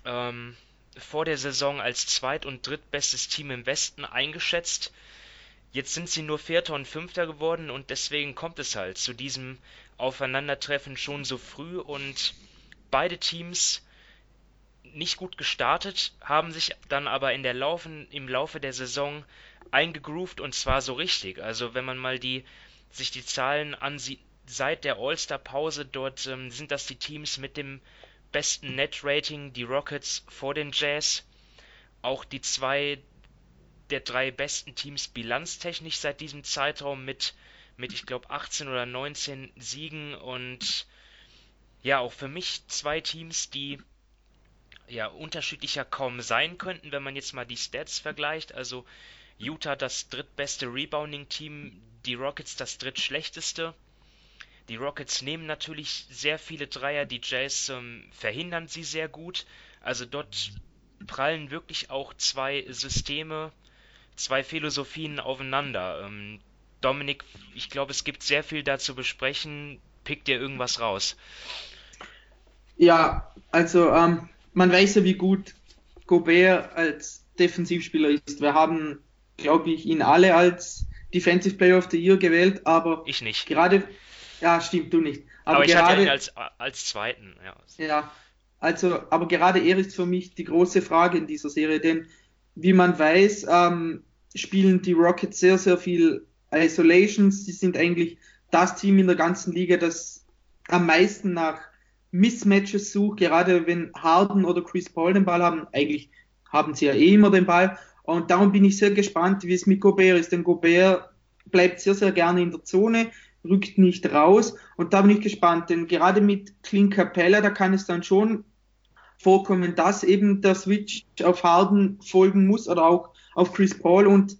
ähm, vor der Saison als zweit- und drittbestes Team im Westen eingeschätzt. Jetzt sind sie nur Vierter und Fünfter geworden und deswegen kommt es halt zu diesem Aufeinandertreffen schon so früh und beide Teams nicht gut gestartet, haben sich dann aber in der Laufen, im Laufe der Saison eingegroovt und zwar so richtig. Also wenn man mal die, sich die Zahlen ansieht, seit der All-Star-Pause, dort ähm, sind das die Teams mit dem besten Net-Rating, die Rockets vor den Jazz. Auch die zwei der drei besten Teams bilanztechnisch seit diesem Zeitraum mit, mit ich glaube, 18 oder 19 Siegen und ja, auch für mich zwei Teams, die ja, unterschiedlicher kaum sein könnten, wenn man jetzt mal die Stats vergleicht. Also Utah das drittbeste Rebounding-Team, die Rockets das drittschlechteste. Die Rockets nehmen natürlich sehr viele Dreier, die Jazz ähm, verhindern sie sehr gut. Also dort prallen wirklich auch zwei Systeme, zwei Philosophien aufeinander. Ähm, Dominik, ich glaube, es gibt sehr viel dazu besprechen. Pick dir irgendwas raus. Ja, also ähm, man weiß ja, wie gut Gobert als Defensivspieler ist. Wir haben, glaube ich, ihn alle als Defensive Player of the Year gewählt, aber ich nicht. Gerade, ja, stimmt, du nicht. Aber, aber ich gerade, hatte ihn als, als zweiten, ja. Ja, also, aber gerade er ist für mich die große Frage in dieser Serie, denn wie man weiß, ähm, spielen die Rockets sehr, sehr viel Isolations. Sie sind eigentlich das Team in der ganzen Liga, das am meisten nach Mismatches sucht, gerade wenn Harden oder Chris Paul den Ball haben. Eigentlich haben sie ja eh immer den Ball. Und darum bin ich sehr gespannt, wie es mit Gobert ist, denn Gobert bleibt sehr, sehr gerne in der Zone, rückt nicht raus. Und da bin ich gespannt, denn gerade mit Clint Capella, da kann es dann schon vorkommen, dass eben der Switch auf Harden folgen muss oder auch auf Chris Paul. Und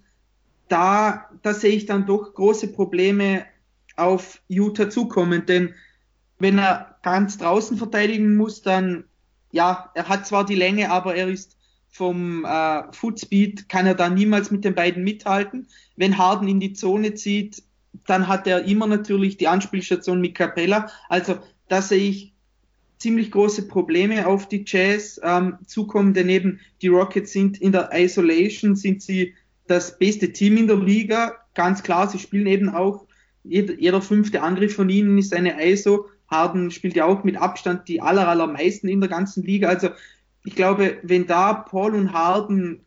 da, da sehe ich dann doch große Probleme auf Utah zukommen, denn wenn er ganz draußen verteidigen muss, dann ja, er hat zwar die Länge, aber er ist vom äh, Footspeed kann er da niemals mit den beiden mithalten. Wenn Harden in die Zone zieht, dann hat er immer natürlich die Anspielstation mit Capella. Also da sehe ich ziemlich große Probleme auf die Jazz ähm, zukommen, denn eben die Rockets sind in der Isolation, sind sie das beste Team in der Liga. Ganz klar, sie spielen eben auch, jeder, jeder fünfte Angriff von ihnen ist eine ISO. Harden spielt ja auch mit Abstand die aller, allermeisten in der ganzen Liga. Also ich glaube, wenn da Paul und Harden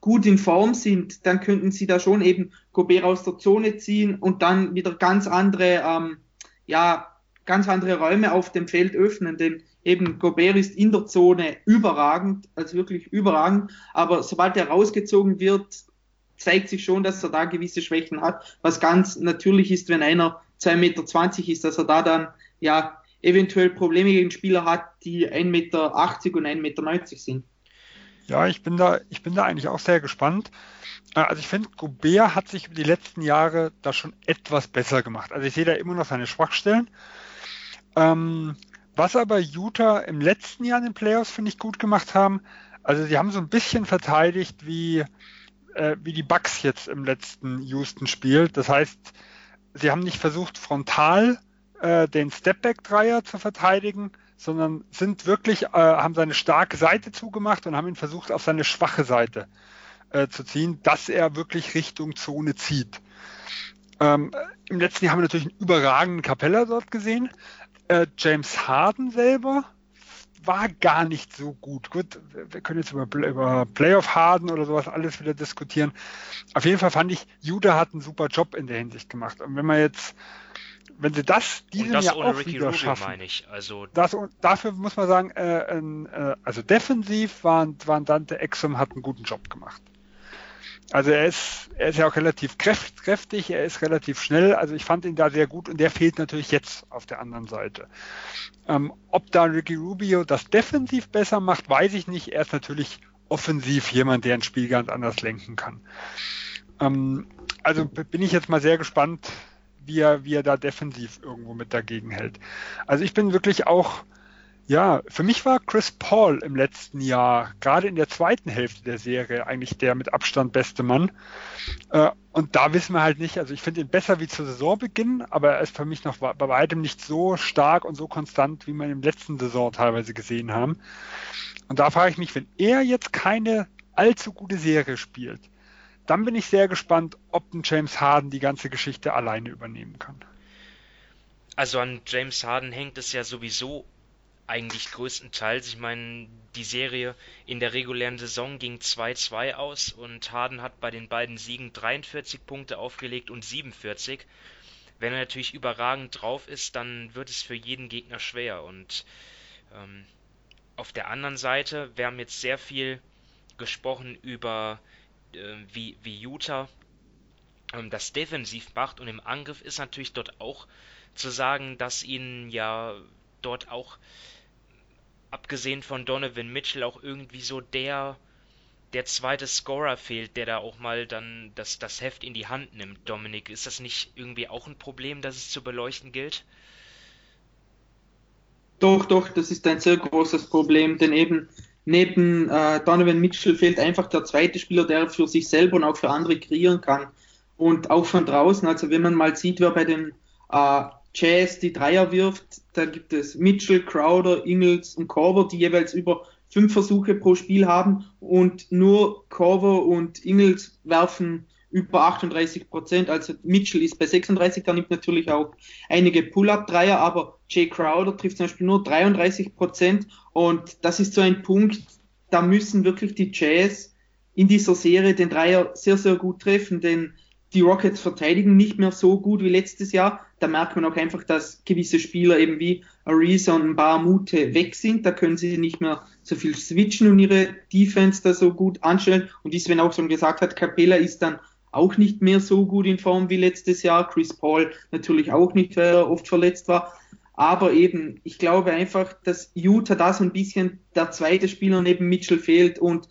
gut in Form sind, dann könnten sie da schon eben Gobert aus der Zone ziehen und dann wieder ganz andere, ähm, ja, ganz andere Räume auf dem Feld öffnen, denn eben Gobert ist in der Zone überragend, also wirklich überragend, aber sobald er rausgezogen wird, zeigt sich schon, dass er da gewisse Schwächen hat, was ganz natürlich ist, wenn einer 2,20 Meter ist, dass er da dann ja eventuell Probleme gegen Spieler hat, die 1,80 Meter und 1,90 Meter sind. Ja, ich bin da, ich bin da eigentlich auch sehr gespannt. Äh, also ich finde, Gobert hat sich die letzten Jahre da schon etwas besser gemacht. Also ich sehe da immer noch seine Schwachstellen. Ähm, was aber Utah im letzten Jahr in den Playoffs, finde ich, gut gemacht haben, also sie haben so ein bisschen verteidigt wie, äh, wie die Bucks jetzt im letzten Houston-Spiel. Das heißt, sie haben nicht versucht, frontal äh, den Stepback-Dreier zu verteidigen, sondern sind wirklich, äh, haben seine starke Seite zugemacht und haben ihn versucht, auf seine schwache Seite äh, zu ziehen, dass er wirklich Richtung Zone zieht. Ähm, Im letzten Jahr haben wir natürlich einen überragenden Capella dort gesehen. Äh, James Harden selber war gar nicht so gut. Gut, wir können jetzt über, über Playoff Harden oder sowas alles wieder diskutieren. Auf jeden Fall fand ich, Judah hat einen super Job in der Hinsicht gemacht. Und wenn man jetzt wenn sie das diesem das Jahr auch Ricky wieder Rubio, schaffen, meine ich. Also das, dafür muss man sagen, äh, äh, also defensiv waren, waren Dante Exum hat einen guten Job gemacht. Also er ist, er ist ja auch relativ kräftig, er ist relativ schnell, also ich fand ihn da sehr gut und der fehlt natürlich jetzt auf der anderen Seite. Ähm, ob da Ricky Rubio das defensiv besser macht, weiß ich nicht. Er ist natürlich offensiv jemand, der ein Spiel ganz anders lenken kann. Ähm, also bin ich jetzt mal sehr gespannt, wie er, wie er da defensiv irgendwo mit dagegen hält. Also ich bin wirklich auch, ja, für mich war Chris Paul im letzten Jahr, gerade in der zweiten Hälfte der Serie, eigentlich der mit Abstand beste Mann. Äh, und da wissen wir halt nicht, also ich finde ihn besser wie zu Saisonbeginn, aber er ist für mich noch bei weitem nicht so stark und so konstant, wie wir im letzten Saison teilweise gesehen haben. Und da frage ich mich, wenn er jetzt keine allzu gute Serie spielt, dann bin ich sehr gespannt, ob ein James Harden die ganze Geschichte alleine übernehmen kann. Also an James Harden hängt es ja sowieso eigentlich größtenteils. Ich meine, die Serie in der regulären Saison ging 2-2 aus und Harden hat bei den beiden Siegen 43 Punkte aufgelegt und 47. Wenn er natürlich überragend drauf ist, dann wird es für jeden Gegner schwer. Und ähm, auf der anderen Seite, wir haben jetzt sehr viel gesprochen über äh, wie, wie Utah ähm, das defensiv macht und im Angriff ist natürlich dort auch zu sagen, dass ihnen ja dort auch abgesehen von Donovan Mitchell auch irgendwie so der der zweite Scorer fehlt, der da auch mal dann das, das Heft in die Hand nimmt. Dominik, ist das nicht irgendwie auch ein Problem, das es zu beleuchten gilt? Doch, doch, das ist ein sehr großes Problem, denn eben neben äh, Donovan Mitchell fehlt einfach der zweite Spieler, der für sich selber und auch für andere kreieren kann. Und auch von draußen, also wenn man mal sieht, wer bei den äh, Jazz die Dreier wirft, da gibt es Mitchell, Crowder, Ingles und Corver, die jeweils über fünf Versuche pro Spiel haben und nur Corver und Ingles werfen über 38 Prozent. Also Mitchell ist bei 36, da nimmt natürlich auch einige Pull-Up-Dreier, aber Jay Crowder trifft zum Beispiel nur 33 Prozent und das ist so ein Punkt, da müssen wirklich die Jazz in dieser Serie den Dreier sehr, sehr gut treffen, denn die Rockets verteidigen nicht mehr so gut wie letztes Jahr. Da merkt man auch einfach, dass gewisse Spieler eben wie Ariza und Baramute weg sind. Da können sie nicht mehr so viel switchen und ihre Defense da so gut anstellen. Und wie Sven auch schon gesagt hat, Capella ist dann auch nicht mehr so gut in Form wie letztes Jahr. Chris Paul natürlich auch nicht, weil er oft verletzt war. Aber eben, ich glaube einfach, dass Utah da so ein bisschen der zweite Spieler neben Mitchell fehlt und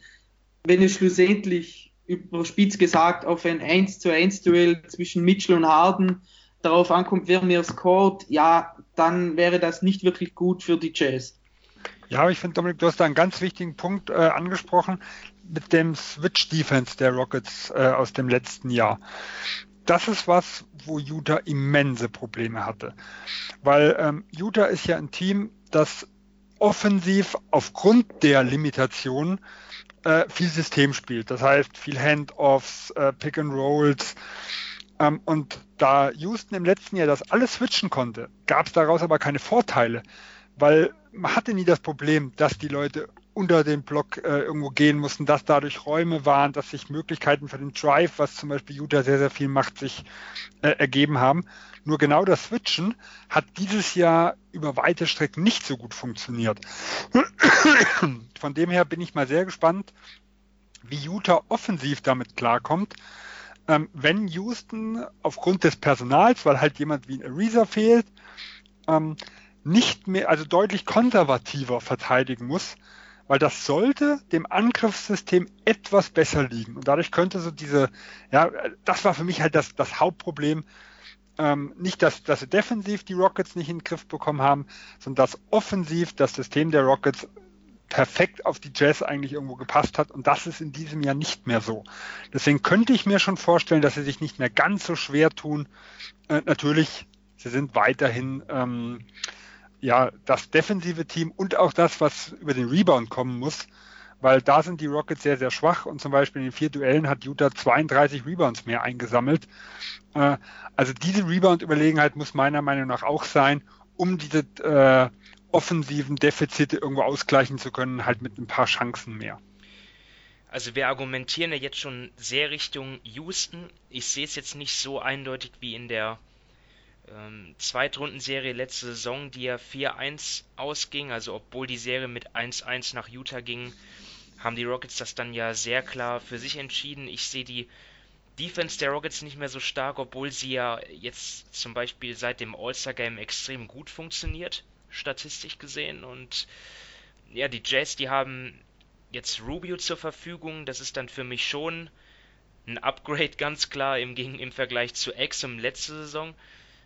wenn es schlussendlich überspitzt gesagt auf ein 1 zu 1 Duell zwischen Mitchell und Harden darauf ankommt, wer mehr scored, ja, dann wäre das nicht wirklich gut für die Jazz. Ja, aber ich finde, Dominik, du hast da einen ganz wichtigen Punkt äh, angesprochen mit dem Switch-Defense der Rockets äh, aus dem letzten Jahr. Das ist was, wo Utah immense Probleme hatte. Weil ähm, Utah ist ja ein Team, das offensiv aufgrund der Limitationen äh, viel System spielt. Das heißt, viel Handoffs, äh, Pick and Rolls. Ähm, und da Houston im letzten Jahr das alles switchen konnte, gab es daraus aber keine Vorteile, weil man hatte nie das Problem, dass die Leute unter den Block äh, irgendwo gehen mussten, dass dadurch Räume waren, dass sich Möglichkeiten für den Drive, was zum Beispiel Utah sehr, sehr viel macht, sich äh, ergeben haben. Nur genau das Switchen hat dieses Jahr über weite Strecken nicht so gut funktioniert. Von dem her bin ich mal sehr gespannt, wie Utah offensiv damit klarkommt. Ähm, wenn Houston aufgrund des Personals, weil halt jemand wie ein Ariza fehlt, ähm, nicht mehr, also deutlich konservativer verteidigen muss, weil das sollte dem Angriffssystem etwas besser liegen. Und dadurch könnte so diese, ja, das war für mich halt das, das Hauptproblem. Ähm, nicht, dass, dass sie defensiv die Rockets nicht in den Griff bekommen haben, sondern dass offensiv das System der Rockets perfekt auf die Jazz eigentlich irgendwo gepasst hat. Und das ist in diesem Jahr nicht mehr so. Deswegen könnte ich mir schon vorstellen, dass sie sich nicht mehr ganz so schwer tun. Äh, natürlich, sie sind weiterhin ähm, ja, das defensive Team und auch das, was über den Rebound kommen muss, weil da sind die Rockets sehr, sehr schwach und zum Beispiel in den vier Duellen hat Utah 32 Rebounds mehr eingesammelt. Äh, also diese Rebound-Überlegenheit muss meiner Meinung nach auch sein, um diese äh, offensiven Defizite irgendwo ausgleichen zu können, halt mit ein paar Chancen mehr. Also wir argumentieren ja jetzt schon sehr Richtung Houston. Ich sehe es jetzt nicht so eindeutig wie in der ähm, Zweitrundenserie letzte Saison, die ja 4-1 ausging, also obwohl die Serie mit 1-1 nach Utah ging, haben die Rockets das dann ja sehr klar für sich entschieden. Ich sehe die Defense der Rockets nicht mehr so stark, obwohl sie ja jetzt zum Beispiel seit dem All-Star-Game extrem gut funktioniert, statistisch gesehen. Und ja, die Jazz, die haben jetzt Rubio zur Verfügung. Das ist dann für mich schon ein Upgrade ganz klar im, im Vergleich zu Exum letzte Saison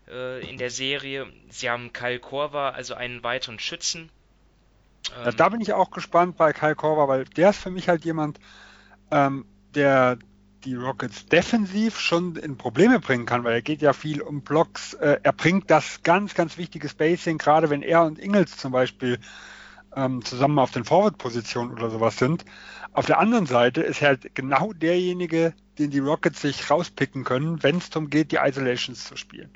äh, in der Serie. Sie haben Kyle Korver, also einen weiteren Schützen. Ähm, da bin ich auch gespannt bei Kyle Korver, weil der ist für mich halt jemand, ähm, der die Rockets defensiv schon in Probleme bringen kann, weil er geht ja viel um Blocks. Äh, er bringt das ganz, ganz wichtige Spacing, gerade wenn er und Ingels zum Beispiel ähm, zusammen auf den Forward-Positionen oder sowas sind. Auf der anderen Seite ist er halt genau derjenige, den die Rockets sich rauspicken können, wenn es darum geht, die Isolations zu spielen.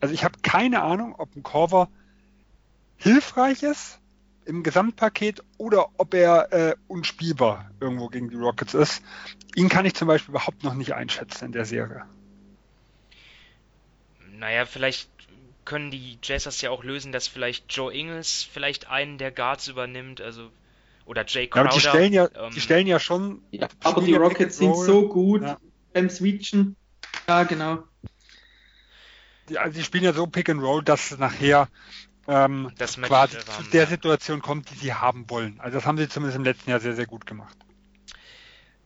Also ich habe keine Ahnung, ob ein Corver hilfreich ist im Gesamtpaket oder ob er äh, unspielbar irgendwo gegen die Rockets ist. Ihn kann ich zum Beispiel überhaupt noch nicht einschätzen in der Serie. Naja, vielleicht können die Jazzers ja auch lösen, dass vielleicht Joe Ingles vielleicht einen der Guards übernimmt, also oder Jay Crowder. Ja, aber die stellen ja, ähm, die stellen ja schon. Ja, aber die Rockets sind so gut ja. beim Switchen. Ja, genau die, also die spielen ja so Pick and Roll, dass nachher ähm, quasi zu der Situation kommt, die sie haben wollen. Also das haben sie zumindest im letzten Jahr sehr, sehr gut gemacht.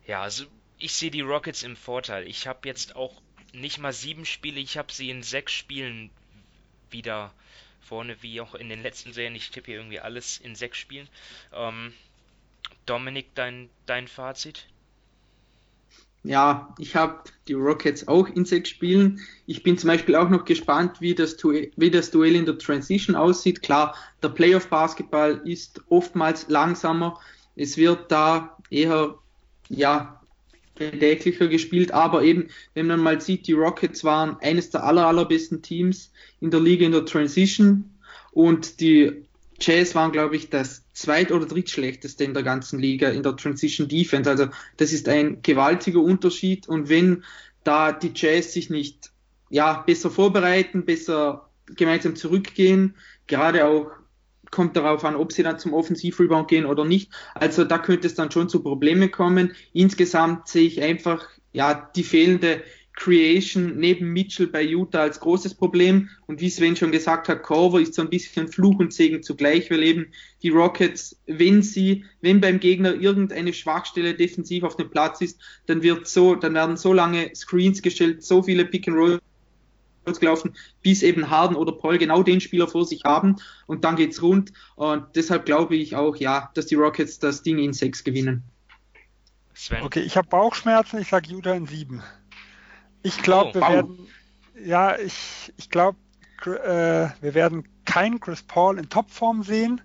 Ja, also ich sehe die Rockets im Vorteil. Ich habe jetzt auch nicht mal sieben Spiele, ich habe sie in sechs Spielen wieder vorne, wie auch in den letzten Serien. Ich tippe hier irgendwie alles in sechs Spielen. Ähm, Dominik, dein, dein Fazit? Ja, ich habe die Rockets auch in sechs Spielen. Ich bin zum Beispiel auch noch gespannt, wie das, wie das Duell in der Transition aussieht. Klar, der Playoff-Basketball ist oftmals langsamer. Es wird da eher, ja, bedenklicher gespielt, aber eben, wenn man mal sieht, die Rockets waren eines der aller, allerbesten Teams in der Liga in der Transition und die Jazz waren, glaube ich, das zweit- oder drittschlechteste in der ganzen Liga in der Transition Defense. Also das ist ein gewaltiger Unterschied. Und wenn da die Jazz sich nicht ja, besser vorbereiten, besser gemeinsam zurückgehen, gerade auch kommt darauf an, ob sie dann zum Offensivrebound gehen oder nicht. Also da könnte es dann schon zu Problemen kommen. Insgesamt sehe ich einfach ja die fehlende Creation neben Mitchell bei Utah als großes Problem. Und wie Sven schon gesagt hat, Corver ist so ein bisschen Fluch und Segen zugleich, weil eben die Rockets, wenn sie, wenn beim Gegner irgendeine Schwachstelle defensiv auf dem Platz ist, dann wird so, dann werden so lange Screens gestellt, so viele Pick and Rolls gelaufen, bis eben Harden oder Paul genau den Spieler vor sich haben und dann geht's rund. Und deshalb glaube ich auch, ja, dass die Rockets das Ding in sechs gewinnen. Sven. Okay, ich habe Bauchschmerzen, ich sage Utah in sieben. Ich glaube, oh, wir wow. werden, ja, ich, ich glaube, äh, wir werden keinen Chris Paul in Topform sehen.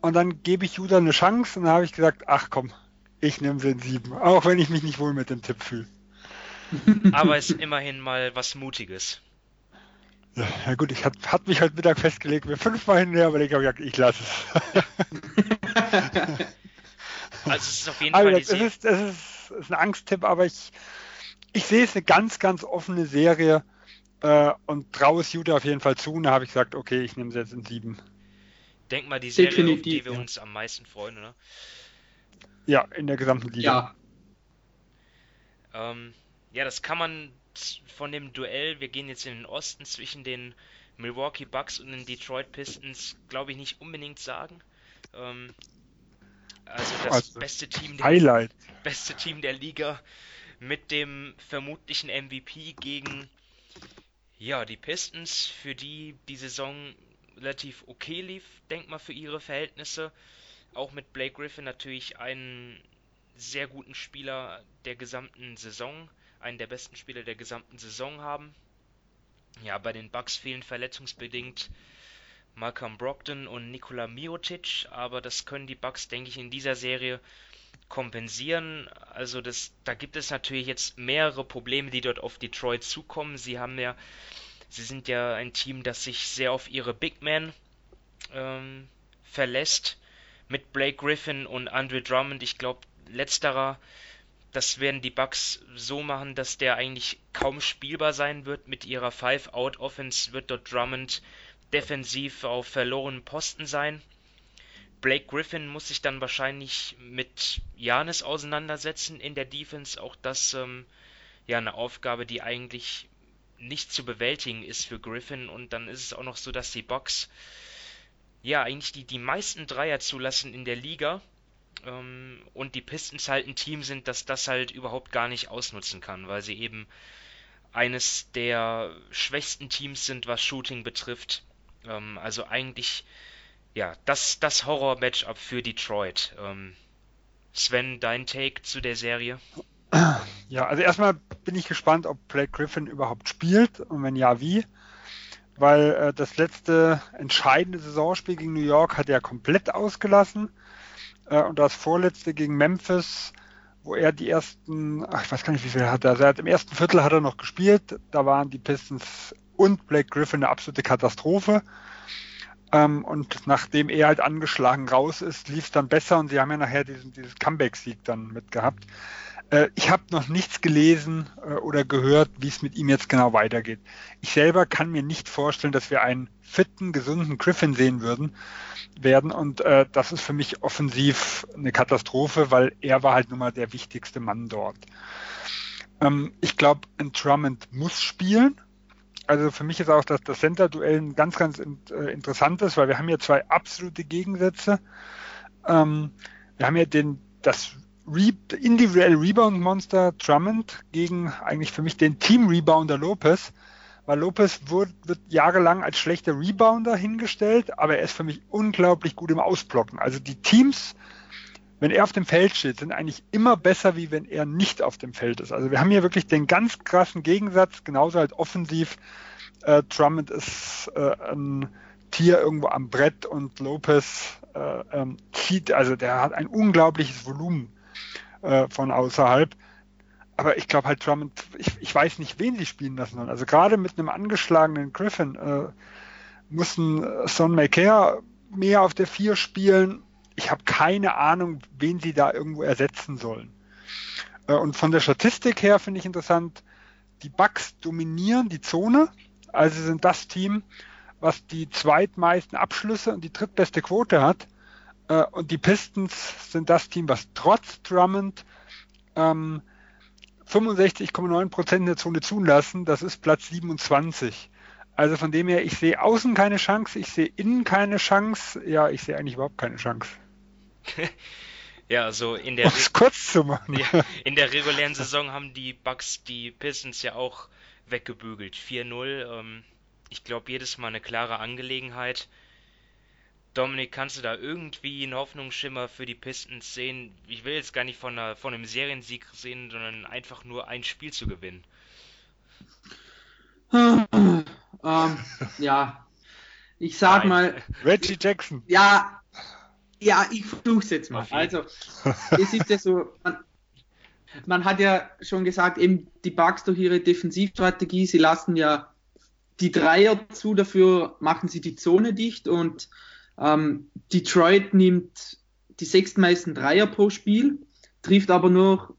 Und dann gebe ich Judah eine Chance und dann habe ich gesagt, ach komm, ich nehme sie in sieben, auch wenn ich mich nicht wohl mit dem Tipp fühle. Aber es ist immerhin mal was Mutiges. Ja, ja gut, ich hatte hat mich heute Mittag festgelegt, mir fünfmal hinterher, aber ich habe gesagt, ich lasse es. also es ist auf jeden also, Fall es ist, es ist, es ist ein Angsttipp, aber ich, ich sehe es eine ganz, ganz offene Serie äh, und traue es Jude auf jeden Fall zu. Und da habe ich gesagt, okay, ich nehme es jetzt in sieben. Denk mal die Serie, Definitiv, auf die wir ja. uns am meisten freuen, oder? Ja, in der gesamten Liga. Ja. Ähm, ja, das kann man von dem Duell, wir gehen jetzt in den Osten zwischen den Milwaukee Bucks und den Detroit Pistons, glaube ich, nicht unbedingt sagen. Ähm, also das also beste Team der Highlight. beste Team der Liga mit dem vermutlichen MVP gegen ja, die Pistons, für die die Saison relativ okay lief, denk mal für ihre Verhältnisse. Auch mit Blake Griffin natürlich einen sehr guten Spieler der gesamten Saison, einen der besten Spieler der gesamten Saison haben. Ja, bei den Bucks fehlen verletzungsbedingt Malcolm Brogdon und Nikola Miotic, aber das können die Bucks, denke ich, in dieser Serie kompensieren. Also das, da gibt es natürlich jetzt mehrere Probleme, die dort auf Detroit zukommen. Sie haben ja, sie sind ja ein Team, das sich sehr auf ihre Big Men ähm, verlässt. Mit Blake Griffin und Andre Drummond. Ich glaube, letzterer, das werden die Bucks so machen, dass der eigentlich kaum spielbar sein wird. Mit ihrer Five-Out-Offense wird dort Drummond defensiv auf verlorenen Posten sein. Blake Griffin muss sich dann wahrscheinlich mit Janis auseinandersetzen in der Defense. Auch das ähm, ja eine Aufgabe, die eigentlich nicht zu bewältigen ist für Griffin. Und dann ist es auch noch so, dass die Bucks ja eigentlich die, die meisten Dreier zulassen in der Liga. Ähm, und die Pistons halt ein Team sind, das das halt überhaupt gar nicht ausnutzen kann, weil sie eben eines der schwächsten Teams sind, was Shooting betrifft. Ähm, also eigentlich ja, das, das Horror-Matchup für Detroit. Ähm, Sven, dein Take zu der Serie? Ja, also erstmal bin ich gespannt, ob Blake Griffin überhaupt spielt und wenn ja, wie. Weil äh, das letzte entscheidende Saisonspiel gegen New York hat er komplett ausgelassen. Äh, und das vorletzte gegen Memphis, wo er die ersten, ach, ich weiß gar nicht, wie viel er hatte. Also er hat im ersten Viertel hat er noch gespielt. Da waren die Pistons und Blake Griffin eine absolute Katastrophe. Ähm, und nachdem er halt angeschlagen raus ist, lief es dann besser und sie haben ja nachher diesen, dieses Comeback-Sieg dann mitgehabt. Äh, ich habe noch nichts gelesen äh, oder gehört, wie es mit ihm jetzt genau weitergeht. Ich selber kann mir nicht vorstellen, dass wir einen fitten, gesunden Griffin sehen würden werden und äh, das ist für mich offensiv eine Katastrophe, weil er war halt nun mal der wichtigste Mann dort. Ähm, ich glaube, ein Drummond muss spielen, Also für mich ist auch das, das Center-Duell ein ganz, ganz äh, interessantes, weil wir haben hier zwei absolute Gegensätze. Ähm, wir haben hier den, das Re individuelle Rebound-Monster Drummond gegen eigentlich für mich den Team-Rebounder Lopez, weil Lopez wird, wird jahrelang als schlechter Rebounder hingestellt, aber er ist für mich unglaublich gut im Ausblocken. Also die Teams, wenn er auf dem Feld steht, sind eigentlich immer besser, wie wenn er nicht auf dem Feld ist. Also wir haben hier wirklich den ganz krassen Gegensatz, genauso halt offensiv. Äh, Drummond ist äh, ein Tier irgendwo am Brett und Lopez äh, ähm, zieht, also der hat ein unglaubliches Volumen äh, von außerhalb. Aber ich glaube halt Drummond, ich, ich, weiß nicht, wen sie spielen lassen sollen. Also gerade mit einem angeschlagenen Griffin äh, mussten Son Maker mehr auf der 4 spielen. Ich habe keine Ahnung, wen sie da irgendwo ersetzen sollen. Äh, und von der Statistik her finde ich interessant, die Bucks dominieren die Zone. Also sind das Team, was die zweitmeisten Abschlüsse und die drittbeste Quote hat. Äh, und die Pistons sind das Team, was trotz Drummond ähm, 65,9 Prozent in der Zone zulassen. Das ist Platz 27. Also von dem her, ich sehe außen keine Chance, ich sehe innen keine Chance. Ja, ich sehe eigentlich überhaupt keine Chance. Ja, also in der, kurz zu machen. Ja, in der regulären Saison haben die Bucks die Pistons ja auch weggebügelt. 4-0. Ähm, ich glaube, jedes Mal eine klare Angelegenheit. Dominik, kannst du da irgendwie einen Hoffnungsschimmer für die Pistons sehen? Ich will jetzt gar nicht von, einer, von einem Seriensieg sehen, sondern einfach nur ein Spiel zu gewinnen. ähm, ja, ich sag Nein. mal. Reggie Jackson. Ja, ja, ich versuch's jetzt mal. Also, es ist ja so, man, man, hat ja schon gesagt, eben die Bugs durch ihre Defensivstrategie, sie lassen ja die Dreier zu, dafür machen sie die Zone dicht und ähm, Detroit nimmt die sechstmeisten Dreier pro Spiel, trifft aber nur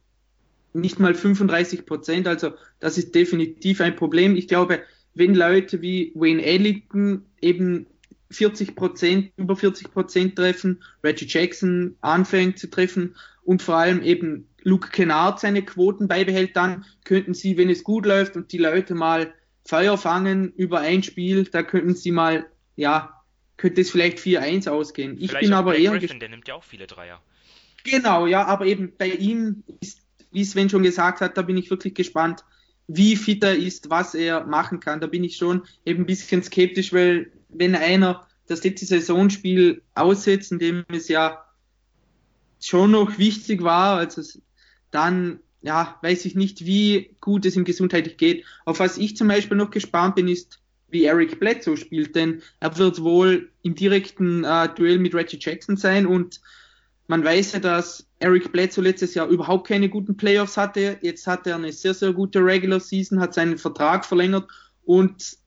nicht mal 35 Prozent. Also das ist definitiv ein Problem. Ich glaube, wenn Leute wie Wayne Ellington eben 40 Prozent, über 40 Prozent treffen, Reggie Jackson anfängt zu treffen und vor allem eben Luke Kennard seine Quoten beibehält, dann könnten sie, wenn es gut läuft und die Leute mal Feuer fangen über ein Spiel, da könnten sie mal, ja, könnte es vielleicht 4-1 ausgehen. Ich vielleicht bin aber eher. Griffin, der nimmt ja auch viele Dreier. Genau, ja, aber eben bei ihm ist, wie Sven schon gesagt hat, da bin ich wirklich gespannt, wie fit er ist, was er machen kann. Da bin ich schon eben ein bisschen skeptisch, weil wenn einer das letzte Saisonspiel aussetzt, in dem es ja schon noch wichtig war, also dann ja, weiß ich nicht, wie gut es ihm gesundheitlich geht. Auf was ich zum Beispiel noch gespannt bin, ist, wie Eric Bledsoe spielt, denn er wird wohl im direkten äh, Duell mit Reggie Jackson sein und man weiß ja, dass Eric Bledsoe letztes Jahr überhaupt keine guten Playoffs hatte. Jetzt hat er eine sehr, sehr gute Regular Season, hat seinen Vertrag verlängert und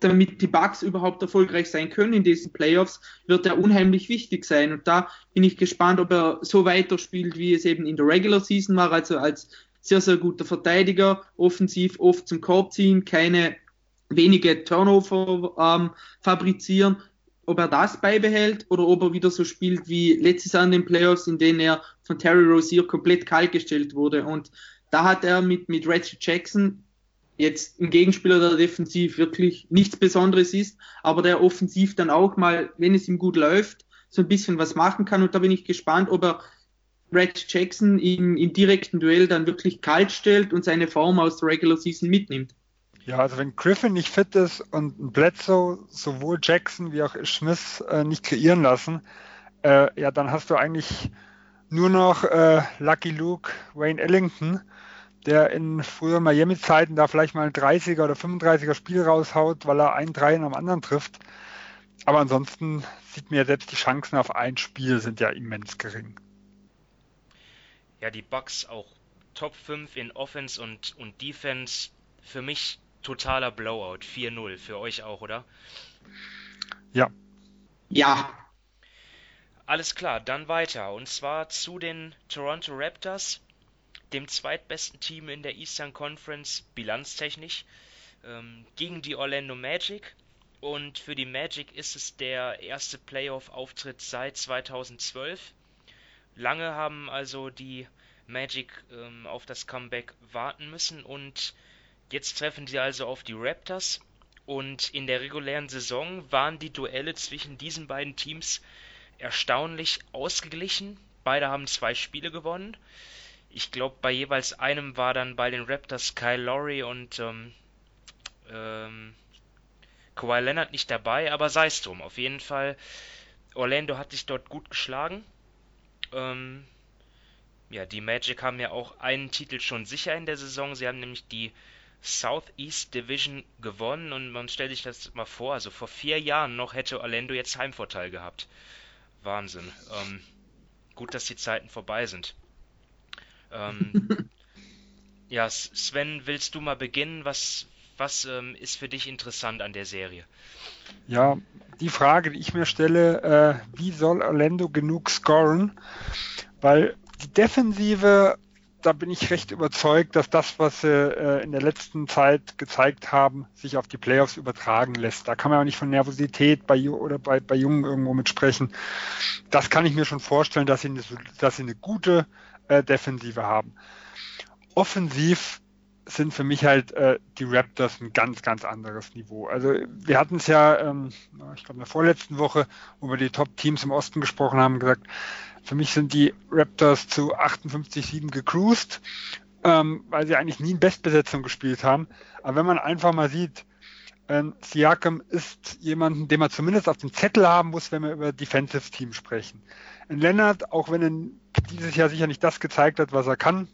damit die Bucks überhaupt erfolgreich sein können in diesen Playoffs, wird er unheimlich wichtig sein. Und da bin ich gespannt, ob er so weiterspielt, wie es eben in der Regular Season war, also als sehr, sehr guter Verteidiger, offensiv oft zum Korb ziehen, keine wenige Turnover ähm, fabrizieren, ob er das beibehält oder ob er wieder so spielt wie letztes Jahr in den Playoffs, in denen er von Terry Rozier komplett kalt gestellt wurde. Und da hat er mit, mit Reggie Jackson jetzt ein Gegenspieler, der defensiv wirklich nichts Besonderes ist, aber der offensiv dann auch mal, wenn es ihm gut läuft, so ein bisschen was machen kann. Und da bin ich gespannt, ob er Reggie Jackson im, im direkten Duell dann wirklich kalt stellt und seine Form aus der Regular Season mitnimmt. Ja, also wenn Griffin nicht fit ist und Bledsoe sowohl Jackson wie auch Smith äh, nicht kreieren lassen, äh, ja, dann hast du eigentlich nur noch äh, Lucky Luke, Wayne Ellington, der in früheren Miami-Zeiten da vielleicht mal ein 30er oder 35er Spiel raushaut, weil er einen Dreier am anderen trifft. Aber ansonsten sieht mir selbst die Chancen auf ein Spiel sind ja immens gering. Ja, die Bucks auch Top 5 in Offense und, und Defense. Für mich totaler Blowout. 4-0. Für euch auch, oder? Ja. Ja. Alles klar, dann weiter. Und zwar zu den Toronto Raptors, dem zweitbesten Team in der Eastern Conference, bilanztechnisch, ähm, gegen die Orlando Magic. Und für die Magic ist es der erste Playoff-Auftritt seit 2012. Lange haben also die Magic ähm, auf das Comeback warten müssen und Jetzt treffen sie also auf die Raptors und in der regulären Saison waren die Duelle zwischen diesen beiden Teams erstaunlich ausgeglichen. Beide haben zwei Spiele gewonnen. Ich glaube, bei jeweils einem war dann bei den Raptors Kyle Lowry und ähm, ähm, Kawhi Leonard nicht dabei, aber sei es drum. Auf jeden Fall, Orlando hat sich dort gut geschlagen. Ähm, ja, die Magic haben ja auch einen Titel schon sicher in der Saison. Sie haben nämlich die Southeast Division gewonnen und man stellt sich das mal vor, also vor vier Jahren noch hätte Orlando jetzt Heimvorteil gehabt. Wahnsinn. Ähm, gut, dass die Zeiten vorbei sind. Ähm, ja, Sven, willst du mal beginnen? Was, was ähm, ist für dich interessant an der Serie? Ja, die Frage, die ich mir stelle, äh, wie soll Orlando genug scoren? Weil die Defensive da bin ich recht überzeugt, dass das, was sie äh, in der letzten Zeit gezeigt haben, sich auf die Playoffs übertragen lässt. Da kann man auch nicht von Nervosität bei oder bei, bei Jungen irgendwo mitsprechen. Das kann ich mir schon vorstellen, dass sie eine, dass sie eine gute äh, Defensive haben. Offensiv sind für mich halt äh, die Raptors ein ganz, ganz anderes Niveau. Also wir hatten es ja, ähm, ich glaube in der vorletzten Woche, wo wir die Top-Teams im Osten gesprochen haben, gesagt, für mich sind die Raptors zu 58-7 gecruised, ähm, weil sie eigentlich nie in Bestbesetzung gespielt haben. Aber wenn man einfach mal sieht, ähm, Siakam ist jemanden, den man zumindest auf dem Zettel haben muss, wenn wir über Defensive Team sprechen. In Leonard, auch wenn er dieses Jahr sicher nicht das gezeigt hat, was er kann,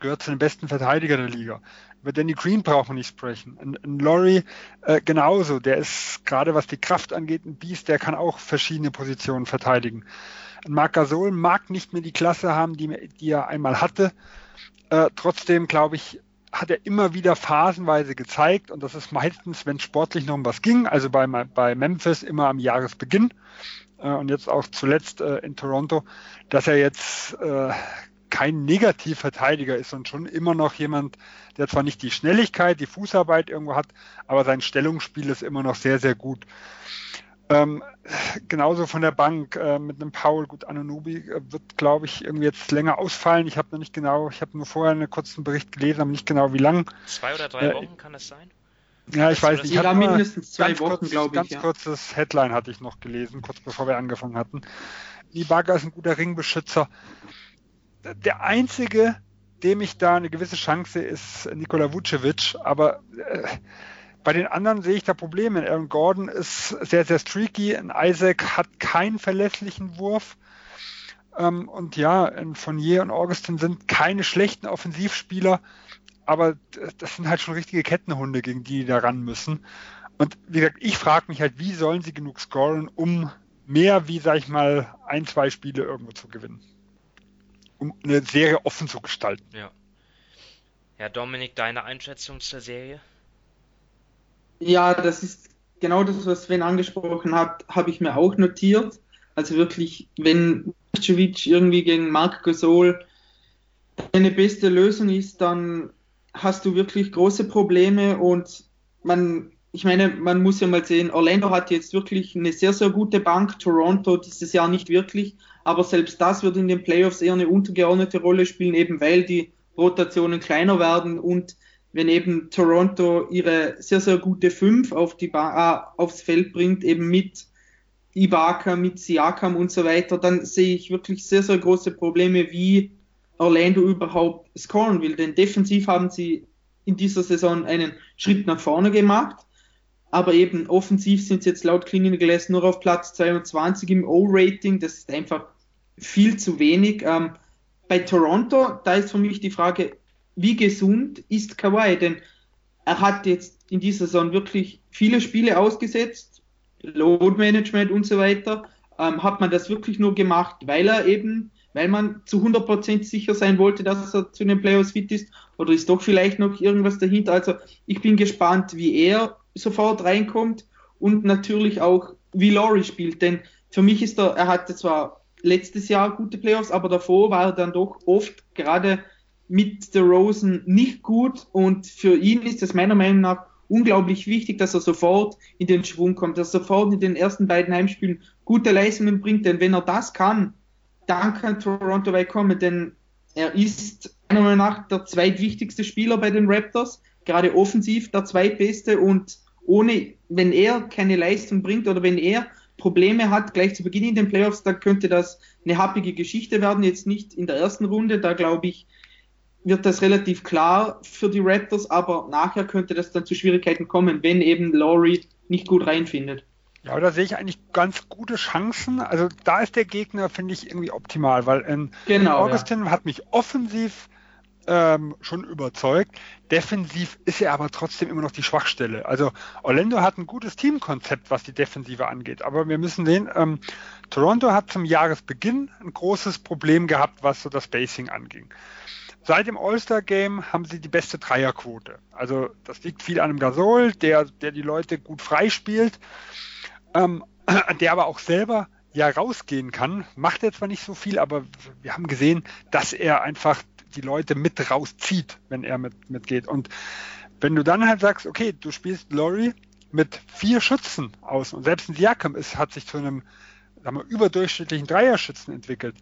gehört zu den besten Verteidigern der Liga. Über Danny Green brauchen wir nicht sprechen. Ein, ein Laurie äh, genauso. Der ist gerade was die Kraft angeht ein Biest, der kann auch verschiedene Positionen verteidigen. Marc Gasol mag nicht mehr die Klasse haben, die, die er einmal hatte. Äh, trotzdem, glaube ich, hat er immer wieder phasenweise gezeigt, und das ist meistens, wenn sportlich noch um was ging, also bei, bei Memphis immer am Jahresbeginn äh, und jetzt auch zuletzt äh, in Toronto, dass er jetzt äh, kein Negativverteidiger ist und schon immer noch jemand, der zwar nicht die Schnelligkeit, die Fußarbeit irgendwo hat, aber sein Stellungsspiel ist immer noch sehr, sehr gut. Ähm, genauso von der Bank äh, mit einem Paul, gut, Anunobi äh, wird, glaube ich, irgendwie jetzt länger ausfallen. Ich habe noch nicht genau, ich habe nur vorher einen kurzen Bericht gelesen, aber nicht genau wie lang. Zwei oder drei äh, Wochen kann es sein? Ja, ich weiß nicht. Ich habe mindestens zwei Wochen, glaube ich. Ganz ja. kurzes Headline hatte ich noch gelesen, kurz bevor wir angefangen hatten. Ibaka ist ein guter Ringbeschützer. Der einzige, dem ich da eine gewisse Chance ist Nikola Vucevic, aber äh, bei den anderen sehe ich da Probleme. Aaron Gordon ist sehr, sehr streaky. Ein Isaac hat keinen verlässlichen Wurf. Ähm, und ja, Fournier und Augustin sind keine schlechten Offensivspieler, aber das sind halt schon richtige Kettenhunde, gegen die, die da ran müssen. Und wie gesagt, ich frage mich halt, wie sollen sie genug scoren, um mehr wie, sag ich mal, ein, zwei Spiele irgendwo zu gewinnen. Um eine Serie offen zu gestalten. Ja. Ja, Dominik, deine Einschätzung zur Serie? Ja, das ist genau das, was Sven angesprochen hat, habe ich mir auch notiert. Also wirklich, wenn Vucevic irgendwie gegen Marc Gasol eine beste Lösung ist, dann hast du wirklich große Probleme und man, ich meine, man muss ja mal sehen, Orlando hat jetzt wirklich eine sehr, sehr gute Bank, Toronto dieses Jahr nicht wirklich, aber selbst das wird in den Playoffs eher eine untergeordnete Rolle spielen, eben weil die Rotationen kleiner werden und wenn eben Toronto ihre sehr, sehr gute 5 auf die ba äh, aufs Feld bringt, eben mit Ibaka, mit Siakam und so weiter, dann sehe ich wirklich sehr, sehr große Probleme, wie Orlando überhaupt scoren will. Denn defensiv haben sie in dieser Saison einen Schritt nach vorne gemacht, aber eben offensiv sind sie jetzt laut Clinical Glass nur auf Platz 22 im O-Rating. Das ist einfach viel zu wenig. Ähm, bei Toronto, da ist für mich die Frage, wie gesund ist Kawhi? Denn er hat jetzt in dieser Saison wirklich viele Spiele ausgesetzt, Load Management und so weiter. Ähm, hat man das wirklich nur gemacht, weil er eben, weil man zu 100% sicher sein wollte, dass er zu den Playoffs fit ist? Oder ist doch vielleicht noch irgendwas dahinter? Also ich bin gespannt, wie er sofort reinkommt und natürlich auch, wie Laurie spielt. Denn für mich ist er, er hatte zwar letztes Jahr gute Playoffs, aber davor war er dann doch oft gerade mit der Rosen nicht gut und für ihn ist es meiner Meinung nach unglaublich wichtig, dass er sofort in den Schwung kommt, dass er sofort in den ersten beiden Heimspielen gute Leistungen bringt, denn wenn er das kann, dann kann Toronto weit kommen, denn er ist meiner Meinung nach der zweitwichtigste Spieler bei den Raptors. gerade offensiv der zweitbeste und ohne, wenn er keine Leistung bringt oder wenn er Probleme hat, gleich zu Beginn in den Playoffs, da könnte das eine happige Geschichte werden. Jetzt nicht in der ersten Runde, da glaube ich, wird das relativ klar für die Raptors, aber nachher könnte das dann zu Schwierigkeiten kommen, wenn eben Laurie nicht gut reinfindet. Ja, da sehe ich eigentlich ganz gute Chancen. Also da ist der Gegner, finde ich, irgendwie optimal, weil in genau, Augustin ja. hat mich offensiv ähm, schon überzeugt. Defensiv ist er aber trotzdem immer noch die Schwachstelle. Also Orlando hat ein gutes Teamkonzept, was die Defensive angeht. Aber wir müssen sehen, ähm, Toronto hat zum Jahresbeginn ein großes Problem gehabt, was so das Spacing anging. Seit dem All-Star-Game haben sie die beste Dreierquote. Also das liegt viel an dem Gasol, der, der die Leute gut freispielt, ähm, der aber auch selber ja rausgehen kann. Macht er zwar nicht so viel, aber wir haben gesehen, dass er einfach die Leute mit rauszieht, wenn er mit, mitgeht. Und wenn du dann halt sagst, okay, du spielst Laurie mit vier Schützen aus und selbst ein Siakam ist, hat sich zu einem sagen wir, überdurchschnittlichen Dreierschützen entwickelt,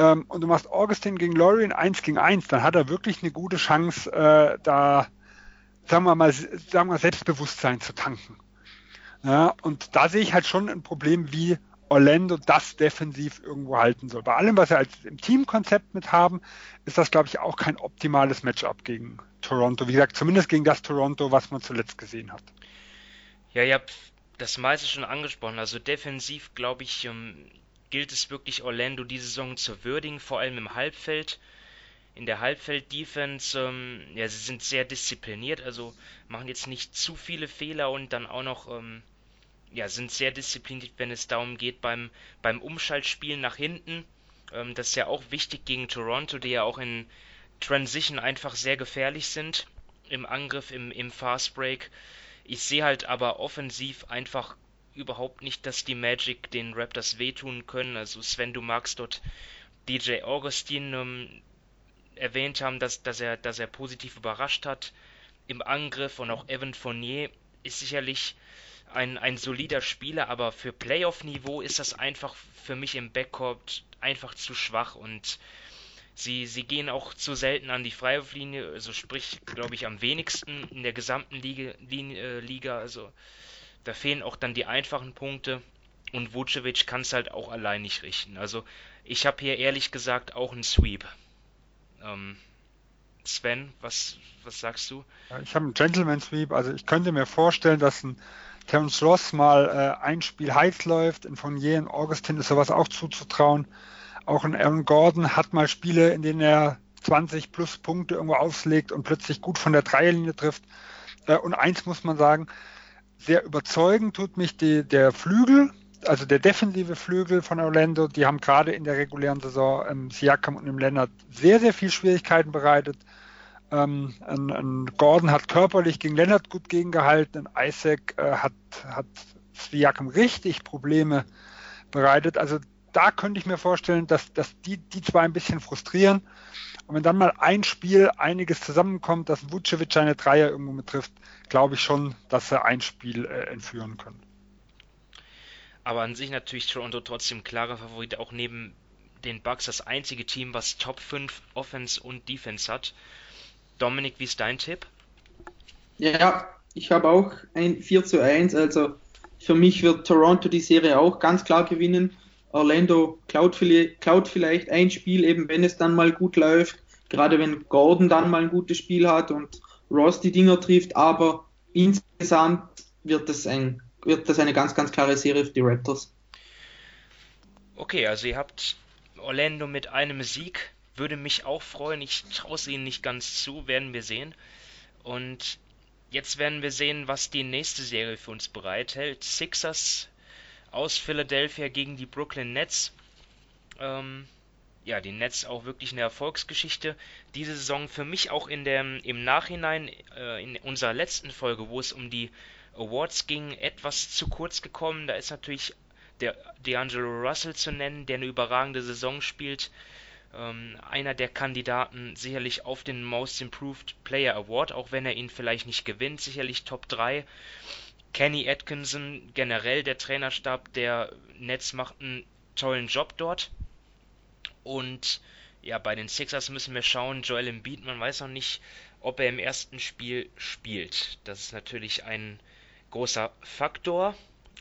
ähm, und du machst Augustin gegen Lorien 1 gegen 1, dann hat er wirklich eine gute Chance, äh, da, sagen wir mal, sagen wir Selbstbewusstsein zu tanken. Ja, und da sehe ich halt schon ein Problem, wie Orlando das defensiv irgendwo halten soll. Bei allem, was wir als im Teamkonzept mit haben, ist das, glaube ich, auch kein optimales Matchup gegen Toronto. Wie gesagt, zumindest gegen das Toronto, was man zuletzt gesehen hat. Ja, ihr habt das meiste schon angesprochen. Also defensiv, glaube ich, ähm, gilt es wirklich Orlando diese Saison zu würdigen, vor allem im Halbfeld. In der Halbfeld-Defense, ähm, ja, sie sind sehr diszipliniert, also machen jetzt nicht zu viele Fehler und dann auch noch, ähm, ja, sind sehr diszipliniert, wenn es darum geht beim, beim Umschaltspielen nach hinten. Ähm, das ist ja auch wichtig gegen Toronto, die ja auch in Transition einfach sehr gefährlich sind. Im Angriff, im, im Fast. Ich sehe halt aber offensiv einfach überhaupt nicht, dass die Magic den Raptors wehtun können. Also Sven, du magst dort DJ Augustin ähm, erwähnt haben, dass, dass, er, dass er positiv überrascht hat im Angriff und auch Evan Fournier ist sicherlich ein, ein solider Spieler, aber für Playoff-Niveau ist das einfach für mich im Backcourt einfach zu schwach und sie, sie gehen auch zu selten an die Freiwurflinie, also sprich, glaube ich, am wenigsten in der gesamten Liga, Liga also da fehlen auch dann die einfachen Punkte und Vucevic kann es halt auch allein nicht richten. Also ich habe hier ehrlich gesagt auch einen Sweep. Ähm, Sven, was, was sagst du? Ich habe einen Gentleman Sweep. Also ich könnte mir vorstellen, dass ein Terence Ross mal äh, ein Spiel heiß läuft. In je in Augustin ist sowas auch zuzutrauen. Auch ein Aaron Gordon hat mal Spiele, in denen er 20 plus Punkte irgendwo auflegt und plötzlich gut von der Dreierlinie trifft. Äh, und eins muss man sagen, sehr überzeugend tut mich die, der Flügel, also der defensive Flügel von Orlando. Die haben gerade in der regulären Saison im Siakam und im Lennart sehr, sehr viel Schwierigkeiten bereitet. Ähm, ein, ein Gordon hat körperlich gegen Lennart gut gegengehalten, ein Isaac äh, hat, hat Siakam richtig Probleme bereitet. Also da könnte ich mir vorstellen, dass, dass die, die zwei ein bisschen frustrieren. Und wenn dann mal ein Spiel einiges zusammenkommt, dass Vucevic seine Dreier irgendwo mit trifft, glaube ich schon, dass sie ein Spiel äh, entführen können. Aber an sich natürlich Toronto trotzdem klarer Favorit, auch neben den Bucks das einzige Team, was Top 5 Offense und Defense hat. Dominik, wie ist dein Tipp? Ja, ich habe auch ein 4 zu 1, also für mich wird Toronto die Serie auch ganz klar gewinnen. Orlando klaut, klaut vielleicht ein Spiel, eben wenn es dann mal gut läuft, gerade wenn Gordon dann mal ein gutes Spiel hat und Ross die Dinger trifft, aber insgesamt wird das, ein, wird das eine ganz, ganz klare Serie für die Raptors. Okay, also ihr habt Orlando mit einem Sieg, würde mich auch freuen, ich traue es ihnen nicht ganz zu, werden wir sehen. Und jetzt werden wir sehen, was die nächste Serie für uns bereithält. Sixers aus Philadelphia gegen die Brooklyn Nets. Ähm, ja, die Nets auch wirklich eine Erfolgsgeschichte. Diese Saison für mich auch in der, im Nachhinein, äh, in unserer letzten Folge, wo es um die Awards ging, etwas zu kurz gekommen. Da ist natürlich der D'Angelo Russell zu nennen, der eine überragende Saison spielt. Ähm, einer der Kandidaten sicherlich auf den Most Improved Player Award, auch wenn er ihn vielleicht nicht gewinnt, sicherlich Top 3. Kenny Atkinson, generell der Trainerstab der Nets macht einen tollen Job dort. Und ja, bei den Sixers müssen wir schauen. Joel Embiid, man weiß noch nicht, ob er im ersten Spiel spielt. Das ist natürlich ein großer Faktor.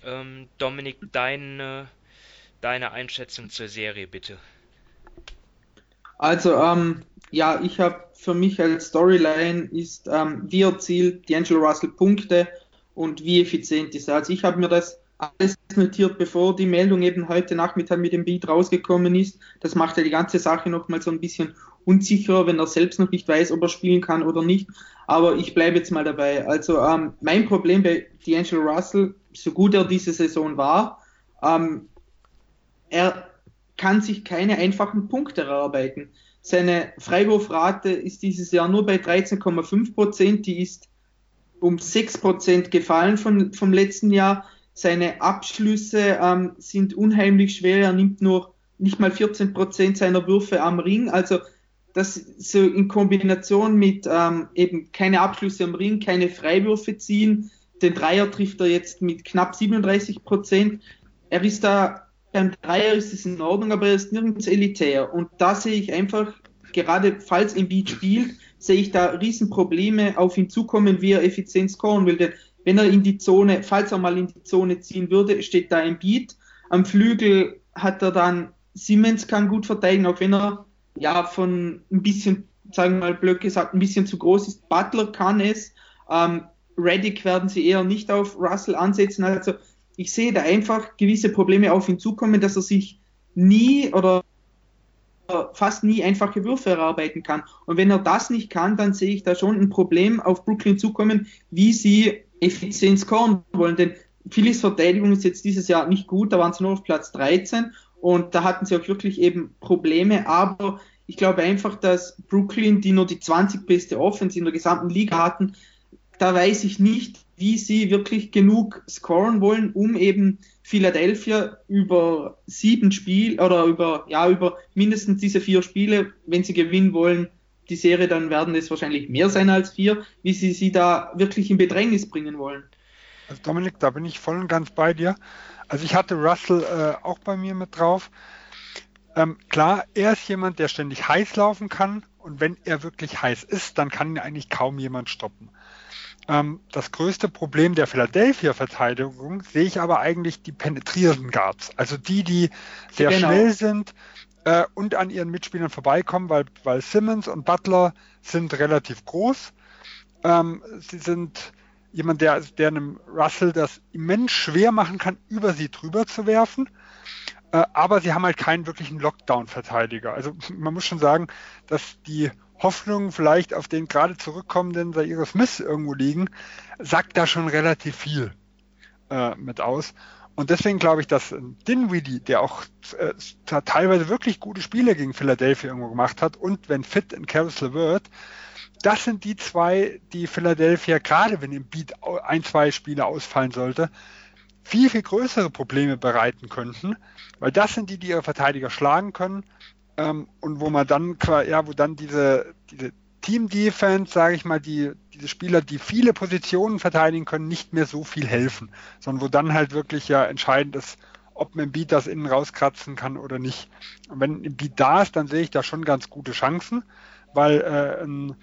Ähm, Dominik, deine, deine Einschätzung zur Serie bitte. Also, ähm, ja, ich habe für mich als Storyline ist, ähm, wie erzielt D'Angelo Russell Punkte und wie effizient ist er. Also ich habe mir das alles notiert, bevor die Meldung eben heute Nachmittag mit dem Beat rausgekommen ist. Das macht ja die ganze Sache nochmal so ein bisschen unsicherer, wenn er selbst noch nicht weiß, ob er spielen kann oder nicht. Aber ich bleibe jetzt mal dabei. Also ähm, mein Problem bei D'Angelo Russell, so gut er diese Saison war, ähm, er kann sich keine einfachen Punkte erarbeiten. Seine Freiwurfrate ist dieses Jahr nur bei 13,5 Prozent. Die ist um 6 Prozent gefallen von, vom letzten Jahr. Seine Abschlüsse ähm, sind unheimlich schwer. Er nimmt nur nicht mal 14 Prozent seiner Würfe am Ring. Also das so in Kombination mit ähm, eben keine Abschlüsse am Ring, keine Freiwürfe ziehen. Den Dreier trifft er jetzt mit knapp 37 Prozent. Er ist da beim Dreier ist es in Ordnung, aber er ist nirgends elitär. Und da sehe ich einfach, gerade falls Embiid spielt, sehe ich da Riesenprobleme auf ihn zukommen, wie er effizient scoren will. Denn wenn er in die Zone, falls er mal in die Zone ziehen würde, steht da ein Beat. Am Flügel hat er dann Simmons kann gut verteidigen, auch wenn er ja von ein bisschen, sagen wir mal blöd gesagt, ein bisschen zu groß ist. Butler kann es. Ähm, Reddick werden sie eher nicht auf Russell ansetzen. Also ich sehe da einfach gewisse Probleme auf ihn zukommen, dass er sich nie oder fast nie einfache Würfe erarbeiten kann. Und wenn er das nicht kann, dann sehe ich da schon ein Problem auf Brooklyn zukommen, wie sie effizient scoren wollen. Denn Phillies Verteidigung ist jetzt dieses Jahr nicht gut, da waren sie nur auf Platz 13 und da hatten sie auch wirklich eben Probleme, aber ich glaube einfach, dass Brooklyn, die nur die 20 beste Offense in der gesamten Liga hatten, da weiß ich nicht, wie sie wirklich genug scoren wollen, um eben Philadelphia über sieben Spiele oder über, ja, über mindestens diese vier Spiele, wenn sie gewinnen wollen, die Serie, dann werden es wahrscheinlich mehr sein als vier, wie sie sie da wirklich in Bedrängnis bringen wollen. Also Dominik, da bin ich voll und ganz bei dir. Also ich hatte Russell äh, auch bei mir mit drauf. Ähm, klar, er ist jemand, der ständig heiß laufen kann und wenn er wirklich heiß ist, dann kann ihn eigentlich kaum jemand stoppen. Ähm, das größte Problem der Philadelphia-Verteidigung sehe ich aber eigentlich die penetrierenden Guards, also die, die sehr genau. schnell sind äh, und an ihren Mitspielern vorbeikommen, weil, weil Simmons und Butler sind relativ groß. Ähm, sie sind jemand, der, der einem Russell das immens schwer machen kann, über sie drüber zu werfen. Äh, aber sie haben halt keinen wirklichen Lockdown-Verteidiger. Also man muss schon sagen, dass die Hoffnungen vielleicht auf den gerade zurückkommenden Zaire Smith irgendwo liegen, sagt da schon relativ viel äh, mit aus. Und deswegen glaube ich, dass Dinwiddie, der auch äh, teilweise wirklich gute Spiele gegen Philadelphia irgendwo gemacht hat, und wenn fit in Caris LeVert, das sind die zwei, die Philadelphia, gerade wenn im Beat ein, zwei Spiele ausfallen sollte, viel, viel größere Probleme bereiten könnten, weil das sind die, die ihre Verteidiger schlagen können ähm, und wo man dann, ja, wo dann diese, diese Team-Defense, sage ich mal, die, diese Spieler, die viele Positionen verteidigen können, nicht mehr so viel helfen, sondern wo dann halt wirklich ja entscheidend ist, ob man im Beat das innen rauskratzen kann oder nicht. Und wenn ein Beat da ist, dann sehe ich da schon ganz gute Chancen weil äh, ein,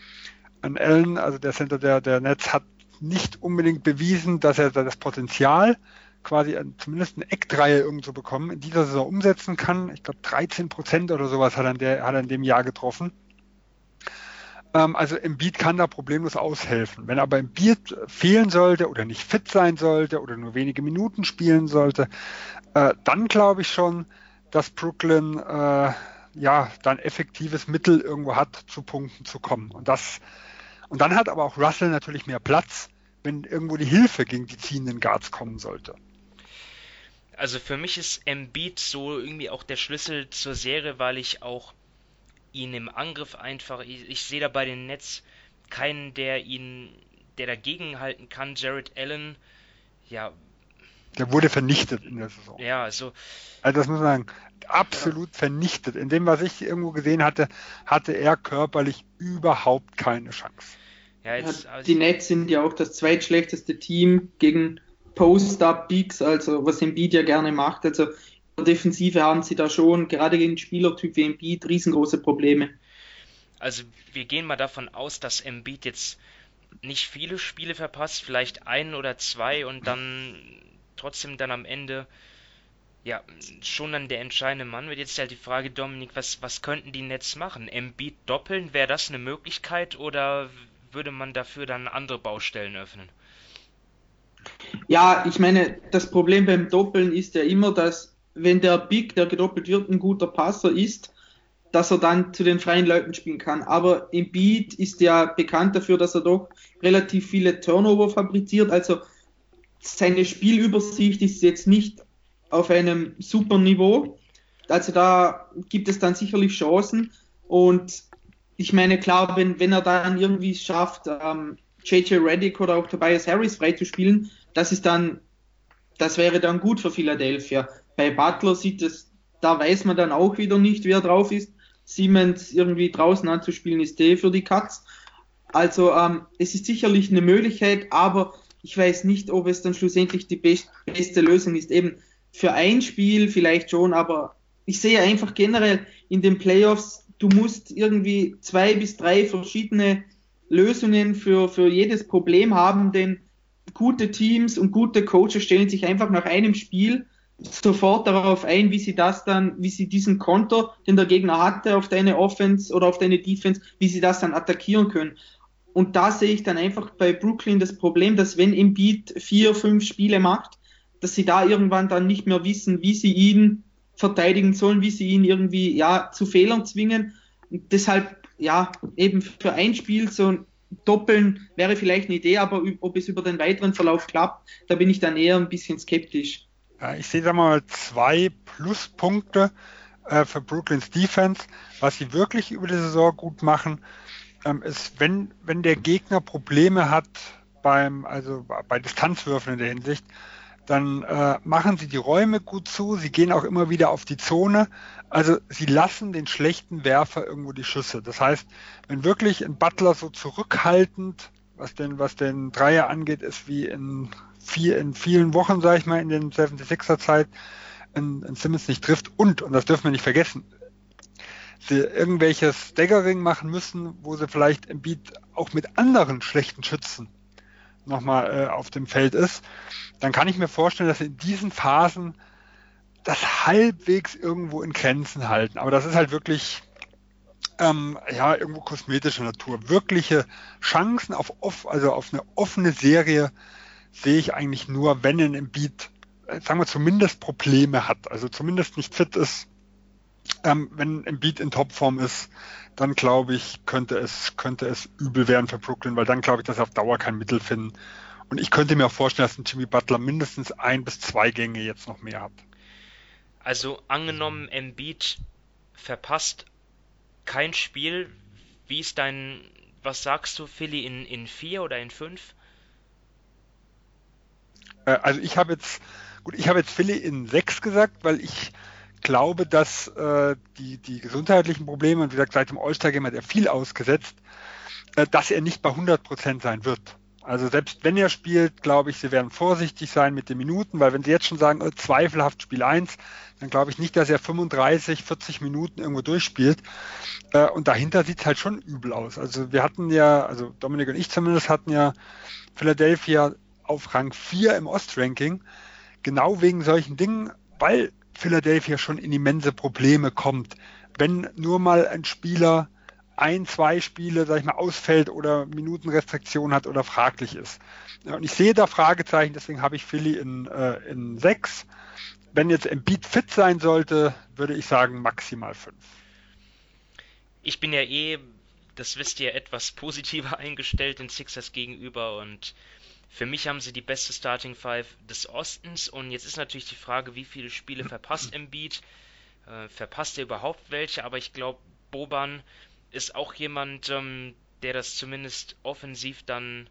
ein Allen, also der Center der, der Netz, hat nicht unbedingt bewiesen, dass er das Potenzial, quasi zumindest eine Eckdreihe irgendwo bekommen, in dieser Saison umsetzen kann. Ich glaube 13 Prozent oder sowas hat er, in der, hat er in dem Jahr getroffen. Ähm, also Beat kann da problemlos aushelfen. Wenn aber Beat fehlen sollte oder nicht fit sein sollte oder nur wenige Minuten spielen sollte, äh, dann glaube ich schon, dass Brooklyn äh, ja, dann effektives Mittel irgendwo hat, zu Punkten zu kommen. Und das, und dann hat aber auch Russell natürlich mehr Platz, wenn irgendwo die Hilfe gegen die ziehenden Guards kommen sollte. Also für mich ist Embiid so irgendwie auch der Schlüssel zur Serie, weil ich auch ihn im Angriff einfach, ich, ich sehe da bei den Nets keinen, der ihn, der dagegen halten kann. Jared Allen, ja. Der wurde vernichtet in der Saison. Ja, also. Also das muss man sagen absolut ja. vernichtet. In dem, was ich irgendwo gesehen hatte, hatte er körperlich überhaupt keine Chance. Ja, jetzt, also die Nets sind ja auch das zweitschlechteste Team gegen Post-Up-Peaks, also was Embiid ja gerne macht. Also Defensive haben sie da schon, gerade gegen Spielertyp wie Embiid, riesengroße Probleme. also wir gehen mal davon aus, dass Embiid jetzt nicht viele Spiele verpasst, vielleicht ein oder zwei und dann trotzdem dann am Ende ja schon dann der entscheidende Mann wird jetzt halt die Frage, Dominik, was, was könnten die Nets machen? Embiid doppeln, wäre das eine Möglichkeit oder würde man dafür dann andere Baustellen öffnen? Ja, ich meine, das Problem beim Doppeln ist ja immer, dass wenn der Big, der gedoppelt wird, ein guter Passer ist, dass er dann zu den freien Leuten spielen kann. Aber Embiid ist ja bekannt dafür, dass er doch relativ viele Turnover fabriziert. Also seine Spielübersicht ist jetzt nicht auf einem super Niveau. Also da gibt es dann sicherlich Chancen. Und ich meine, klar, wenn, wenn er dann irgendwie es schafft, ähm, JJ Reddick oder auch Tobias Harris freizuspielen, das ist dann, das wäre dann gut für Philadelphia. Bei Butler sieht es, da weiß man dann auch wieder nicht, wer drauf ist. Siemens irgendwie draußen anzuspielen, ist eh für die Katz. Also ähm, es ist sicherlich eine Möglichkeit, aber ich weiß nicht, ob es dann schlussendlich die best beste Lösung ist. Eben für ein Spiel vielleicht schon, aber ich sehe einfach generell in den Playoffs, du musst irgendwie zwei bis drei verschiedene Lösungen für, für jedes Problem haben, denn gute Teams und gute Coaches stellen sich einfach nach einem Spiel sofort darauf ein, wie sie das dann, wie sie diesen Konter, den der Gegner hatte, auf deine Offense oder auf deine Defense, wie sie das dann attackieren können. Und da sehe ich dann einfach bei Brooklyn das Problem, dass wenn Embiid vier, fünf Spiele macht, dass sie da irgendwann dann nicht mehr wissen, wie sie ihn verteidigen sollen, wie sie ihn irgendwie ja zu Fehlern zwingen. Und deshalb ja eben für ein Spiel so ein Doppeln wäre vielleicht eine Idee, aber ob es über den weiteren Verlauf klappt, da bin ich dann eher ein bisschen skeptisch. Ja, ich sehe da mal zwei Pluspunkte äh, für Brooklyns Defense. Was sie wirklich über die Saison gut machen, ähm, ist, wenn, wenn der Gegner Probleme hat beim, also bei Distanzwürfen in der Hinsicht, dann äh, machen sie die Räume gut zu, sie gehen auch immer wieder auf die Zone. Also sie lassen den schlechten Werfer irgendwo die Schüsse. Das heißt, wenn wirklich ein Butler so zurückhaltend, was den, was den Dreier angeht, ist wie in viel, in vielen Wochen, sage ich mal, in den 76er Zeit, in, in Simmons nicht trifft und, und das dürfen wir nicht vergessen, sie irgendwelches Staggering machen müssen, wo sie vielleicht im Beat auch mit anderen schlechten Schützen nochmal äh, auf dem Feld ist, dann kann ich mir vorstellen, dass sie in diesen Phasen das halbwegs irgendwo in Grenzen halten. Aber das ist halt wirklich ähm, ja irgendwo kosmetische Natur. Wirkliche Chancen auf off, also auf eine offene Serie sehe ich eigentlich nur, wenn ein Embiid, äh, sagen wir zumindest Probleme hat, also zumindest nicht fit ist. Ähm, wenn Embiid in Topform ist, dann glaube ich, könnte es, könnte es übel werden für Brooklyn, weil dann glaube ich, dass sie auf Dauer kein Mittel finden. Und ich könnte mir auch vorstellen, dass ein Jimmy Butler mindestens ein bis zwei Gänge jetzt noch mehr hat. Also angenommen, Embiid verpasst kein Spiel. Wie ist dein, was sagst du, Philly, in, in vier oder in fünf? Äh, also ich habe jetzt, gut, ich habe jetzt Philly in sechs gesagt, weil ich glaube, dass äh, die, die gesundheitlichen Probleme, und wie gesagt, seit dem All-Star-Game hat er viel ausgesetzt, äh, dass er nicht bei 100 Prozent sein wird. Also selbst wenn er spielt, glaube ich, sie werden vorsichtig sein mit den Minuten, weil wenn sie jetzt schon sagen, äh, zweifelhaft Spiel 1, dann glaube ich nicht, dass er 35, 40 Minuten irgendwo durchspielt. Äh, und dahinter sieht es halt schon übel aus. Also wir hatten ja, also Dominik und ich zumindest hatten ja Philadelphia auf Rang 4 im Ostranking, genau wegen solchen Dingen, weil Philadelphia schon in immense Probleme kommt. Wenn nur mal ein Spieler ein, zwei Spiele, sag ich mal, ausfällt oder Minutenrestriktion hat oder fraglich ist. Und ich sehe da Fragezeichen, deswegen habe ich Philly in, äh, in sechs. Wenn jetzt Embiid fit sein sollte, würde ich sagen maximal fünf. Ich bin ja eh, das wisst ihr, etwas positiver eingestellt den Sixers gegenüber und für mich haben sie die beste Starting Five des Ostens und jetzt ist natürlich die Frage, wie viele Spiele verpasst Embiid. Äh, verpasst er überhaupt welche? Aber ich glaube, Boban ist auch jemand, ähm, der das zumindest offensiv dann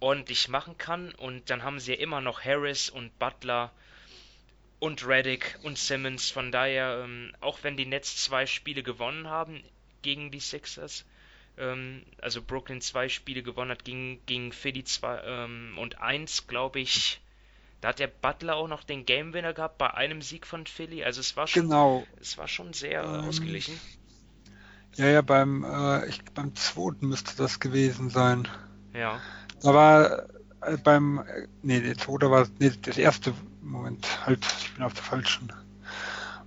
ordentlich machen kann. Und dann haben sie ja immer noch Harris und Butler und Reddick und Simmons. Von daher, ähm, auch wenn die Nets zwei Spiele gewonnen haben gegen die Sixers, ähm, also Brooklyn zwei Spiele gewonnen hat gegen, gegen Philly zwei, ähm, und eins, glaube ich, da hat der Butler auch noch den Game Winner gehabt bei einem Sieg von Philly. Also es war schon, genau. es war schon sehr ähm, ausgeglichen. Ja, ja, beim, äh, ich, beim zweiten müsste das gewesen sein. Ja. Da war äh, beim, äh, nee, der zweite war, nee, das erste, Moment, halt, ich bin auf der falschen.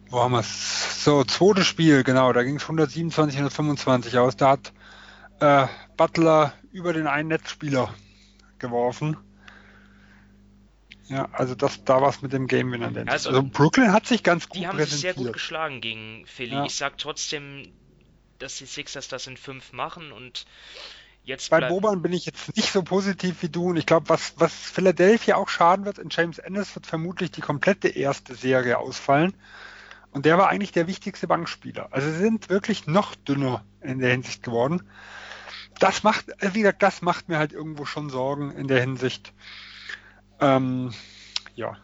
Wo haben wir es? So, zweites Spiel, genau, da ging es 127, 125 aus. Da hat äh, Butler über den einen Netzspieler geworfen. Ja, also das, da war es mit dem Game Winner. Also, also, Brooklyn hat sich ganz gut Die haben sich sehr gut geschlagen gegen Philly. Ja. Ich sag trotzdem, dass die Sixers das in fünf machen und jetzt. Bei Boban bin ich jetzt nicht so positiv wie du und ich glaube, was, was Philadelphia auch schaden wird, in James Ennis wird vermutlich die komplette erste Serie ausfallen. Und der war eigentlich der wichtigste Bankspieler. Also sie sind wirklich noch dünner in der Hinsicht geworden. Das macht, wie gesagt, das macht mir halt irgendwo schon Sorgen in der Hinsicht. Ähm, ja.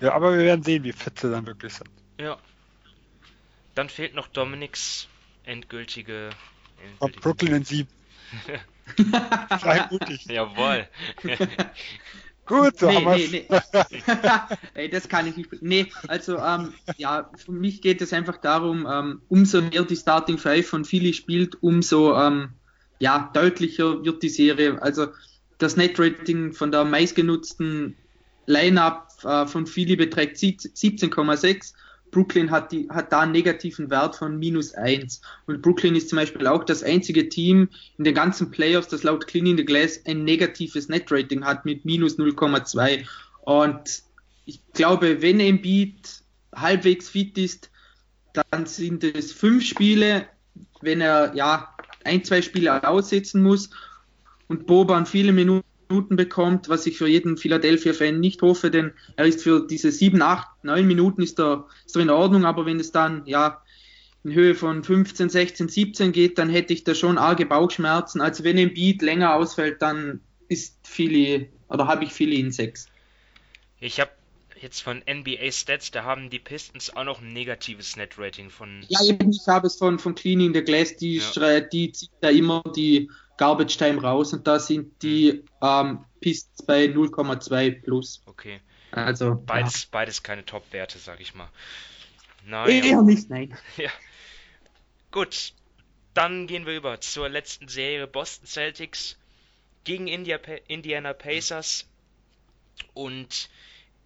Ja, aber wir werden sehen, wie fit sie dann wirklich sind. Ja. Dann fehlt noch Dominiks endgültige. endgültige Brooklyn in sieben. Sei mutig. Jawohl. Gut, so nee, haben nee, nee. Ey, das kann ich nicht. Nee, also ähm, ja, für mich geht es einfach darum, ähm, umso mehr die Starting Five von Philly spielt, umso ähm, ja, deutlicher wird die Serie. Also das Net-Rating von der meistgenutzten Line-Up äh, von Philly beträgt 17,6 Brooklyn hat, die, hat da einen negativen Wert von minus 1. Und Brooklyn ist zum Beispiel auch das einzige Team in den ganzen Playoffs, das laut Cleaning the Glass ein negatives Net-Rating hat mit minus 0,2. Und ich glaube, wenn Embiid halbwegs fit ist, dann sind es fünf Spiele. Wenn er ja ein, zwei Spiele aussetzen muss und Boban viele Minuten bekommt, was ich für jeden Philadelphia-Fan nicht hoffe, denn er ist für diese sieben, acht, neun Minuten ist er, ist er in Ordnung, aber wenn es dann ja in Höhe von 15, 16, 17 geht, dann hätte ich da schon arge Bauchschmerzen. Also wenn ein Beat länger ausfällt, dann ist Philly oder habe ich Philly in 6. Ich habe jetzt von NBA Stats, da haben die Pistons auch noch ein negatives Net-Rating von. Ja, eben, ich habe es von, von Cleaning the Glass, die, ja. die zieht da immer die Garbage Time raus und da sind die ähm, Pistons bei 0,2 plus. Okay. Also beides, ja. beides keine Top-Werte, sag ich mal. Nein. Eher nicht, nein. Ja. Gut, dann gehen wir über zur letzten Serie Boston Celtics gegen India, Indiana Pacers und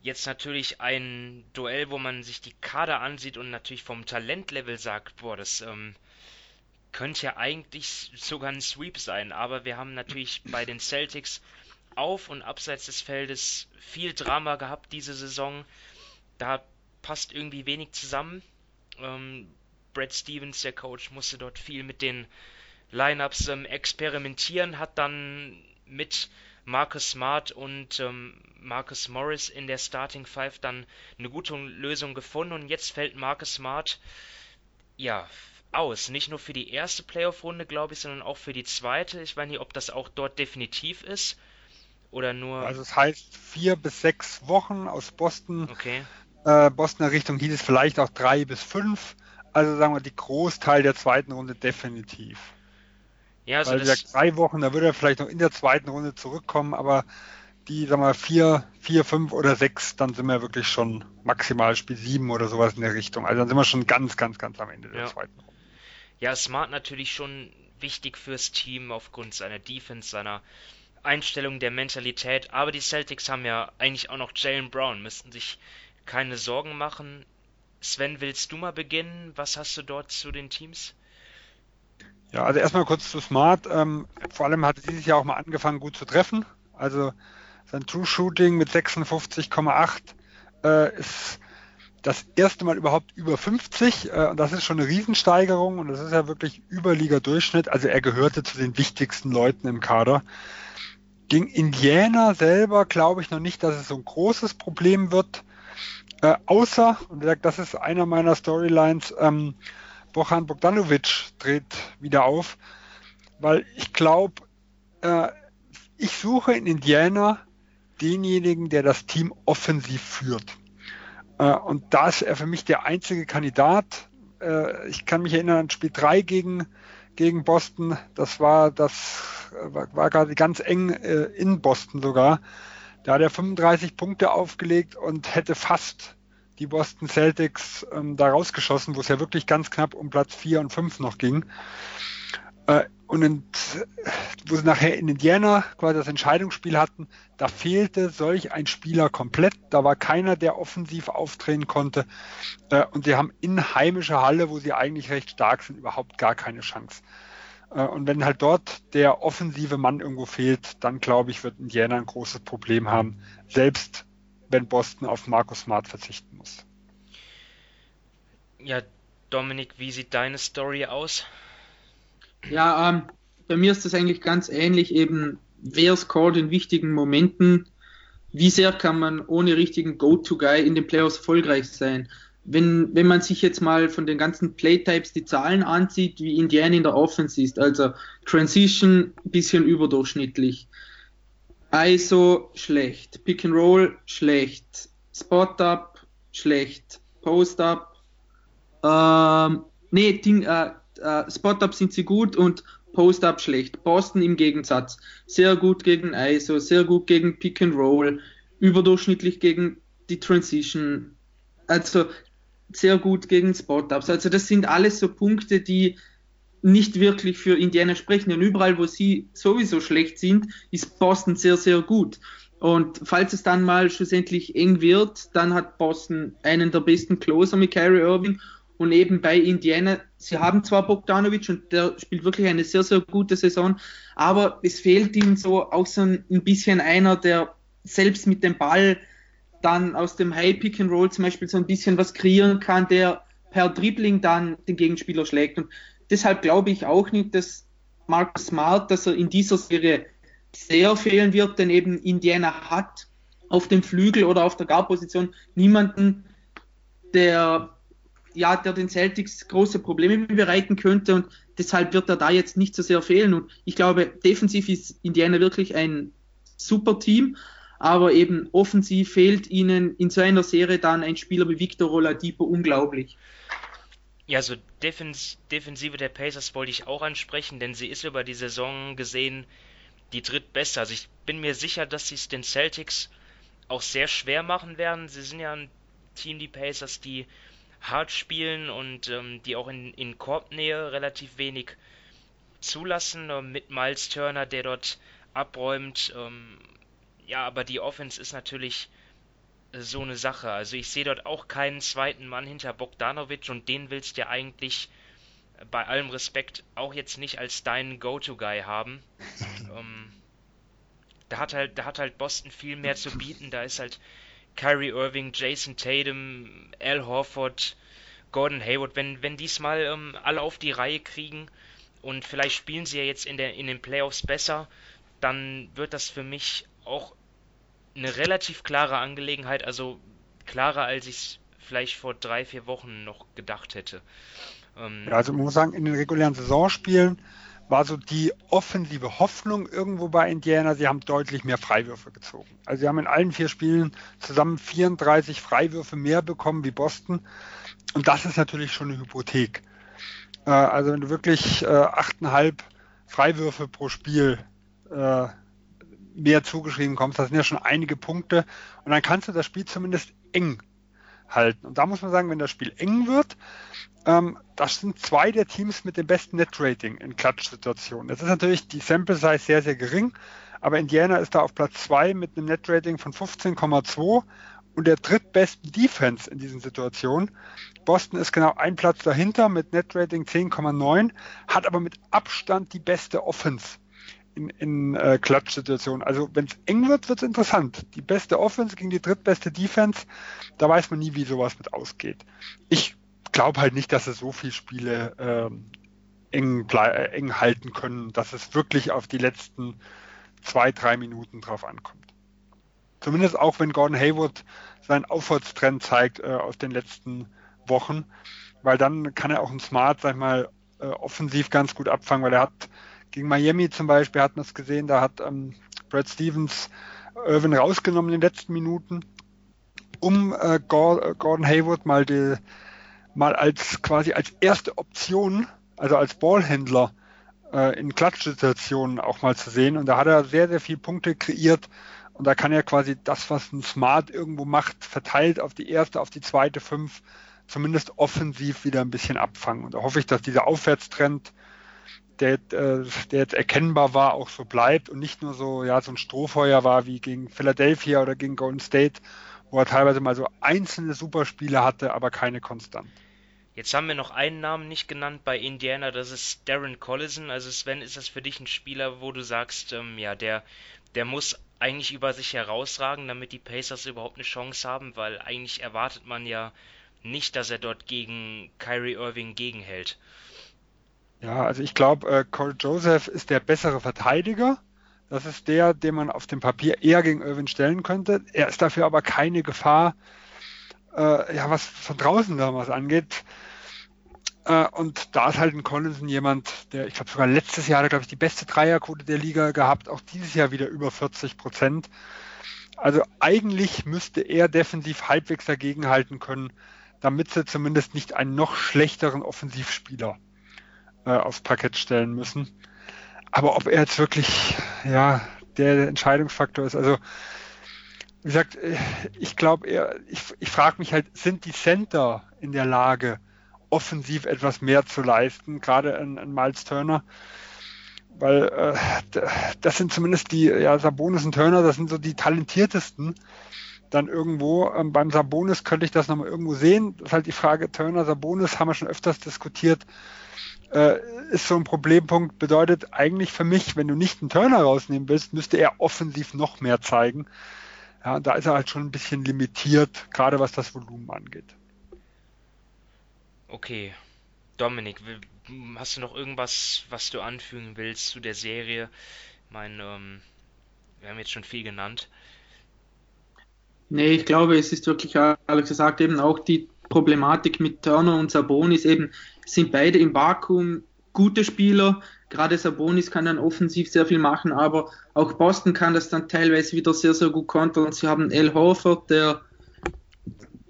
jetzt natürlich ein Duell, wo man sich die Kader ansieht und natürlich vom Talentlevel sagt, boah, das ähm, könnte ja eigentlich sogar ein Sweep sein, aber wir haben natürlich bei den Celtics auf und abseits des Feldes viel Drama gehabt diese Saison. Da passt irgendwie wenig zusammen. Ähm, Brad Stevens, der Coach, musste dort viel mit den Lineups ähm, experimentieren, hat dann mit Marcus Smart und ähm, Marcus Morris in der Starting Five dann eine gute Lösung gefunden und jetzt fällt Marcus Smart ja aus. Nicht nur für die erste Playoff-Runde, glaube ich, sondern auch für die zweite. Ich weiß nicht, ob das auch dort definitiv ist. Oder nur. Also es heißt vier bis sechs Wochen aus Boston. Okay. Äh, Bostoner Richtung hieß es vielleicht auch drei bis fünf. Also sagen wir die Großteil der zweiten Runde definitiv. Ja, also Weil gesagt, drei Wochen, da würde er vielleicht noch in der zweiten Runde zurückkommen, aber die, sagen wir, vier, vier, fünf oder sechs, dann sind wir wirklich schon maximal Spiel sieben oder sowas in der Richtung. Also dann sind wir schon ganz, ganz, ganz am Ende der ja. zweiten Runde. Ja, Smart natürlich schon wichtig fürs Team aufgrund seiner Defense, seiner Einstellung der Mentalität. Aber die Celtics haben ja eigentlich auch noch Jalen Brown, müssten sich keine Sorgen machen. Sven, willst du mal beginnen? Was hast du dort zu den Teams? Ja, also erstmal kurz zu Smart. Ähm, vor allem hat dieses Jahr auch mal angefangen, gut zu treffen. Also sein True Shooting mit 56,8 äh, ist das erste Mal überhaupt über 50 äh, und das ist schon eine Riesensteigerung und das ist ja wirklich Überliga-Durchschnitt. Also er gehörte zu den wichtigsten Leuten im Kader. Gegen Indiana selber glaube ich noch nicht, dass es so ein großes Problem wird. Äh, außer, und das ist einer meiner Storylines, ähm, Bohan Bogdanovic dreht wieder auf, weil ich glaube, äh, ich suche in Indiana denjenigen, der das Team offensiv führt. Äh, und da ist er für mich der einzige Kandidat. Äh, ich kann mich erinnern an Spiel 3 gegen, gegen Boston. Das war das war, war gerade ganz eng äh, in Boston sogar. Da hat er 35 Punkte aufgelegt und hätte fast die Boston Celtics ähm, da rausgeschossen, wo es ja wirklich ganz knapp um Platz 4 und 5 noch ging. Äh, und in, wo sie nachher in Indiana quasi das Entscheidungsspiel hatten, da fehlte solch ein Spieler komplett. Da war keiner, der offensiv auftreten konnte. Äh, und sie haben in heimischer Halle, wo sie eigentlich recht stark sind, überhaupt gar keine Chance. Äh, und wenn halt dort der offensive Mann irgendwo fehlt, dann glaube ich, wird Indiana ein großes Problem haben, selbst wenn Boston auf Markus Smart verzichten muss. Ja, Dominik, wie sieht deine Story aus? Ja, ähm, bei mir ist das eigentlich ganz ähnlich, eben wer scored in wichtigen Momenten, wie sehr kann man ohne richtigen Go-To-Guy in den Playoffs erfolgreich sein wenn, wenn man sich jetzt mal von den ganzen Playtypes die Zahlen ansieht, wie Indiana in der Offense ist, also Transition bisschen überdurchschnittlich, ISO schlecht, Pick and Roll schlecht, Spot Up schlecht, Post Up, ähm, nee, Ding, äh, äh, Spot Up sind sie gut und Post Up schlecht. Boston im Gegensatz sehr gut gegen ISO, sehr gut gegen Pick and Roll, überdurchschnittlich gegen die Transition. Also sehr gut gegen Spot-Ups. Also das sind alles so Punkte, die nicht wirklich für Indiana sprechen. Und überall, wo sie sowieso schlecht sind, ist Boston sehr, sehr gut. Und falls es dann mal schlussendlich eng wird, dann hat Boston einen der besten Closer mit Kyrie Irving. Und eben bei Indiana, sie haben zwar Bogdanovic und der spielt wirklich eine sehr, sehr gute Saison, aber es fehlt ihm so auch so ein bisschen einer, der selbst mit dem Ball dann aus dem High Pick and Roll zum Beispiel so ein bisschen was kreieren kann, der per Dribbling dann den Gegenspieler schlägt. Und deshalb glaube ich auch nicht, dass Mark Smart, dass er in dieser Serie sehr fehlen wird, denn eben Indiana hat auf dem Flügel oder auf der Guard-Position niemanden, der ja, der den Celtics große Probleme bereiten könnte und deshalb wird er da jetzt nicht so sehr fehlen. Und ich glaube, defensiv ist Indiana wirklich ein super Team, aber eben offensiv fehlt ihnen in so einer Serie dann ein Spieler wie Victor Oladipo unglaublich. Ja, so Defens Defensive der Pacers wollte ich auch ansprechen, denn sie ist über die Saison gesehen die drittbeste. Also ich bin mir sicher, dass sie es den Celtics auch sehr schwer machen werden. Sie sind ja ein Team, die Pacers, die hart spielen und ähm, die auch in, in Korbnähe relativ wenig zulassen. Äh, mit Miles Turner, der dort abräumt, ähm, ja, aber die Offense ist natürlich so eine Sache. Also ich sehe dort auch keinen zweiten Mann hinter Bogdanovic und den willst du ja eigentlich bei allem Respekt auch jetzt nicht als deinen Go-To-Guy haben. ähm, da hat halt, da hat halt Boston viel mehr zu bieten. Da ist halt Kyrie Irving, Jason Tatum, Al Horford, Gordon Hayward, wenn, wenn diesmal ähm, alle auf die Reihe kriegen und vielleicht spielen sie ja jetzt in, der, in den Playoffs besser, dann wird das für mich auch eine relativ klare Angelegenheit, also klarer als ich es vielleicht vor drei, vier Wochen noch gedacht hätte. Ähm, ja, also man muss sagen, in den regulären Saisonspielen war so die offensive Hoffnung irgendwo bei Indiana, sie haben deutlich mehr Freiwürfe gezogen. Also sie haben in allen vier Spielen zusammen 34 Freiwürfe mehr bekommen wie Boston. Und das ist natürlich schon eine Hypothek. Äh, also wenn du wirklich äh, 8,5 Freiwürfe pro Spiel äh, mehr zugeschrieben kommst. Das sind ja schon einige Punkte. Und dann kannst du das Spiel zumindest eng halten. Und da muss man sagen, wenn das Spiel eng wird, ähm, das sind zwei der Teams mit dem besten Net-Rating in Klatsch-Situationen. Das ist natürlich die Sample-Size sehr, sehr gering, aber Indiana ist da auf Platz zwei mit einem Net-Rating von 15,2 und der drittbesten Defense in diesen Situationen. Boston ist genau ein Platz dahinter mit Net-Rating 10,9, hat aber mit Abstand die beste Offense in, in äh, Klatschsituationen. Also wenn es eng wird, wird es interessant. Die beste Offense gegen die drittbeste Defense, da weiß man nie, wie sowas mit ausgeht. Ich glaube halt nicht, dass es so viele Spiele ähm, eng, äh, eng halten können, dass es wirklich auf die letzten zwei, drei Minuten drauf ankommt. Zumindest auch, wenn Gordon Hayward seinen Aufwärtstrend zeigt äh, aus den letzten Wochen, weil dann kann er auch ein Smart, sag ich mal, äh, offensiv ganz gut abfangen, weil er hat gegen Miami zum Beispiel hat man es gesehen, da hat ähm, Brad Stevens Irvin rausgenommen in den letzten Minuten, um äh, Gordon Hayward mal, die, mal als quasi als erste Option, also als Ballhändler äh, in Klatschsituationen auch mal zu sehen. Und da hat er sehr, sehr viele Punkte kreiert. Und da kann er quasi das, was ein Smart irgendwo macht, verteilt auf die erste, auf die zweite fünf, zumindest offensiv wieder ein bisschen abfangen. Und da hoffe ich, dass dieser Aufwärtstrend, der, äh, der jetzt erkennbar war, auch so bleibt und nicht nur so, ja, so ein Strohfeuer war wie gegen Philadelphia oder gegen Golden State, wo er teilweise mal so einzelne Superspiele hatte, aber keine konstant. Jetzt haben wir noch einen Namen nicht genannt bei Indiana, das ist Darren Collison. Also Sven, ist das für dich ein Spieler, wo du sagst, ähm, ja, der, der muss eigentlich über sich herausragen, damit die Pacers überhaupt eine Chance haben, weil eigentlich erwartet man ja nicht, dass er dort gegen Kyrie Irving gegenhält. Ja, also ich glaube, äh, Cole Joseph ist der bessere Verteidiger. Das ist der, den man auf dem Papier eher gegen Irving stellen könnte. Er ist dafür aber keine Gefahr, äh, ja, was von draußen da was angeht. Äh, und da ist halt ein Collinson jemand, der, ich glaube sogar letztes Jahr, glaube ich, die beste Dreierquote der Liga gehabt, auch dieses Jahr wieder über 40 Prozent. Also eigentlich müsste er defensiv halbwegs dagegenhalten können, damit sie zumindest nicht einen noch schlechteren Offensivspieler äh, aufs Parkett stellen müssen. Aber ob er jetzt wirklich ja der Entscheidungsfaktor ist, also wie gesagt, äh, ich glaube ich, ich frage mich halt, sind die Center in der Lage, offensiv etwas mehr zu leisten, gerade in, in Miles Turner? Weil äh, das sind zumindest die, ja, Sabonis und Turner, das sind so die talentiertesten. Dann irgendwo, ähm, beim Sabonis könnte ich das nochmal irgendwo sehen. Das ist halt die Frage, Turner, Sabonis haben wir schon öfters diskutiert äh, ist so ein Problempunkt. Bedeutet eigentlich für mich, wenn du nicht einen Turner rausnehmen willst, müsste er offensiv noch mehr zeigen. Ja, da ist er halt schon ein bisschen limitiert, gerade was das Volumen angeht. Okay. Dominik, hast du noch irgendwas, was du anfügen willst zu der Serie? Ich meine, ähm, wir haben jetzt schon viel genannt. Nee, ich glaube, es ist wirklich, Alex gesagt, eben auch die Problematik mit Turner und Sabonis eben, sind beide im Vakuum gute Spieler, Gerade Sabonis kann dann offensiv sehr viel machen, aber auch Boston kann das dann teilweise wieder sehr, sehr gut kontern. Sie haben El Horford, der,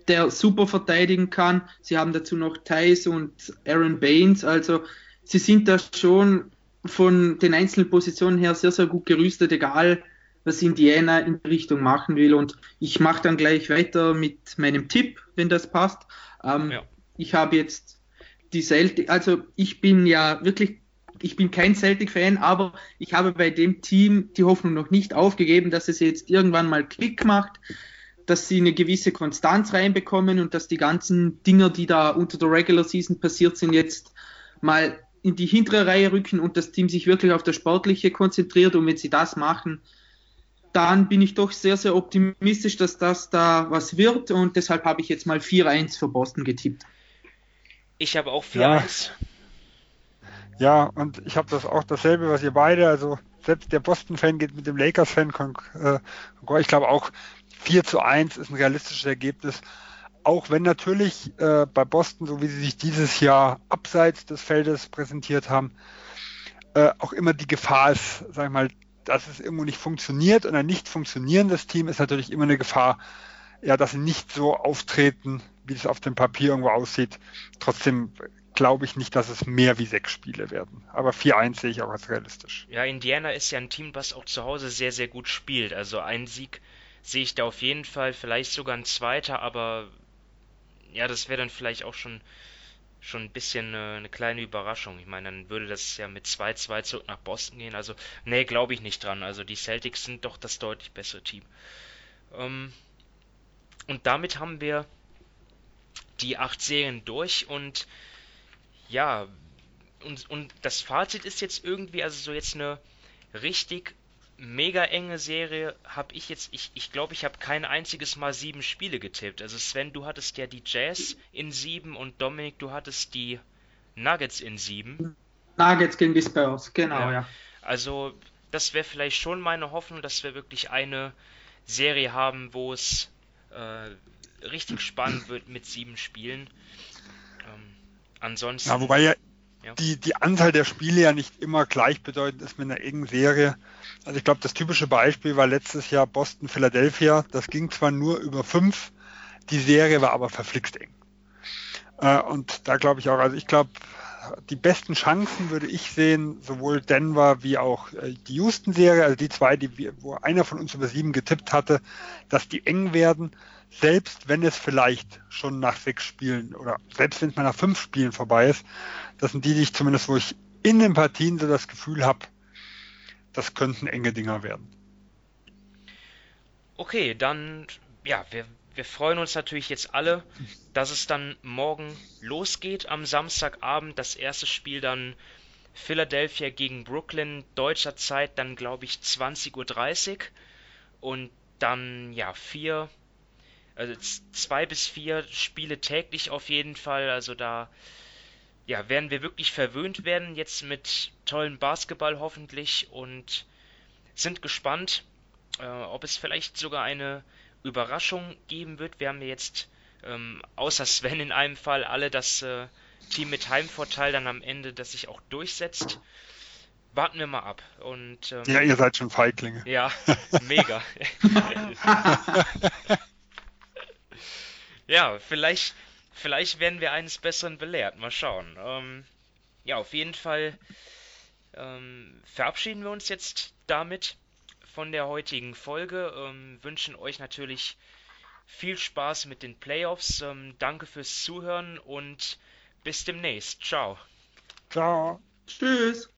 der super verteidigen kann. Sie haben dazu noch Thais und Aaron Baines. Also sie sind da schon von den einzelnen Positionen her sehr, sehr gut gerüstet, egal was Indiana in Richtung machen will. Und ich mache dann gleich weiter mit meinem Tipp, wenn das passt. Ähm, ja. Ich habe jetzt die Celtic, also ich bin ja wirklich ich bin kein Celtic-Fan, aber ich habe bei dem Team die Hoffnung noch nicht aufgegeben, dass es jetzt irgendwann mal Klick macht, dass sie eine gewisse Konstanz reinbekommen und dass die ganzen Dinger, die da unter der Regular Season passiert sind, jetzt mal in die hintere Reihe rücken und das Team sich wirklich auf das Sportliche konzentriert. Und wenn sie das machen, dann bin ich doch sehr, sehr optimistisch, dass das da was wird und deshalb habe ich jetzt mal 4-1 für Boston getippt. Ich habe auch 4-1. Ja. Ja, und ich habe das auch dasselbe, was ihr beide. Also selbst der Boston-Fan geht mit dem Lakers-Fan. Äh, ich glaube auch 4 zu 1 ist ein realistisches Ergebnis. Auch wenn natürlich äh, bei Boston, so wie sie sich dieses Jahr abseits des Feldes präsentiert haben, äh, auch immer die Gefahr ist, sag ich mal, dass es irgendwo nicht funktioniert und ein nicht funktionierendes Team ist natürlich immer eine Gefahr, ja, dass sie nicht so auftreten, wie es auf dem Papier irgendwo aussieht. Trotzdem glaube ich nicht, dass es mehr wie sechs Spiele werden. Aber 4-1 sehe ich auch als realistisch. Ja, Indiana ist ja ein Team, was auch zu Hause sehr, sehr gut spielt. Also ein Sieg sehe ich da auf jeden Fall, vielleicht sogar ein zweiter, aber ja, das wäre dann vielleicht auch schon, schon ein bisschen eine, eine kleine Überraschung. Ich meine, dann würde das ja mit 2-2 zurück nach Boston gehen. Also, nee, glaube ich nicht dran. Also die Celtics sind doch das deutlich bessere Team. Ähm, und damit haben wir die acht Serien durch und ja, und, und das Fazit ist jetzt irgendwie, also so jetzt eine richtig mega enge Serie habe ich jetzt, ich glaube, ich, glaub, ich habe kein einziges Mal sieben Spiele getippt. Also Sven, du hattest ja die Jazz in sieben und Dominik, du hattest die Nuggets in sieben. Nuggets gegen die Spurs, genau, ja. ja. Also das wäre vielleicht schon meine Hoffnung, dass wir wirklich eine Serie haben, wo es äh, richtig spannend wird mit sieben Spielen. Ansonsten. Ja, wobei ja, ja, Die, die Anzahl der Spiele ja nicht immer gleichbedeutend ist mit einer engen Serie. Also ich glaube, das typische Beispiel war letztes Jahr Boston-Philadelphia. Das ging zwar nur über fünf, die Serie war aber verflixt eng. Äh, und da glaube ich auch, also ich glaube, die besten Chancen, würde ich sehen, sowohl Denver wie auch äh, die Houston-Serie, also die zwei, die wir, wo einer von uns über sieben getippt hatte, dass die eng werden, selbst wenn es vielleicht schon nach sechs Spielen oder selbst wenn es mal nach fünf Spielen vorbei ist. Das sind die, die ich zumindest, wo ich in den Partien so das Gefühl habe, das könnten enge Dinger werden. Okay, dann, ja, wir wir freuen uns natürlich jetzt alle, dass es dann morgen losgeht am Samstagabend. Das erste Spiel dann Philadelphia gegen Brooklyn, deutscher Zeit dann glaube ich 20.30 Uhr. Und dann ja vier, also zwei bis vier Spiele täglich auf jeden Fall. Also da ja, werden wir wirklich verwöhnt werden jetzt mit tollen Basketball hoffentlich und sind gespannt, äh, ob es vielleicht sogar eine Überraschung geben wird. Wir haben ja jetzt ähm, außer Sven in einem Fall alle das äh, Team mit Heimvorteil dann am Ende, das sich auch durchsetzt. Warten wir mal ab. Und, ähm, ja, ihr seid schon Feiglinge. Ja, mega. ja, vielleicht, vielleicht werden wir eines Besseren belehrt. Mal schauen. Ähm, ja, auf jeden Fall ähm, verabschieden wir uns jetzt damit von der heutigen Folge. Ähm, wünschen euch natürlich viel Spaß mit den Playoffs. Ähm, danke fürs Zuhören und bis demnächst. Ciao. Ciao. Tschüss.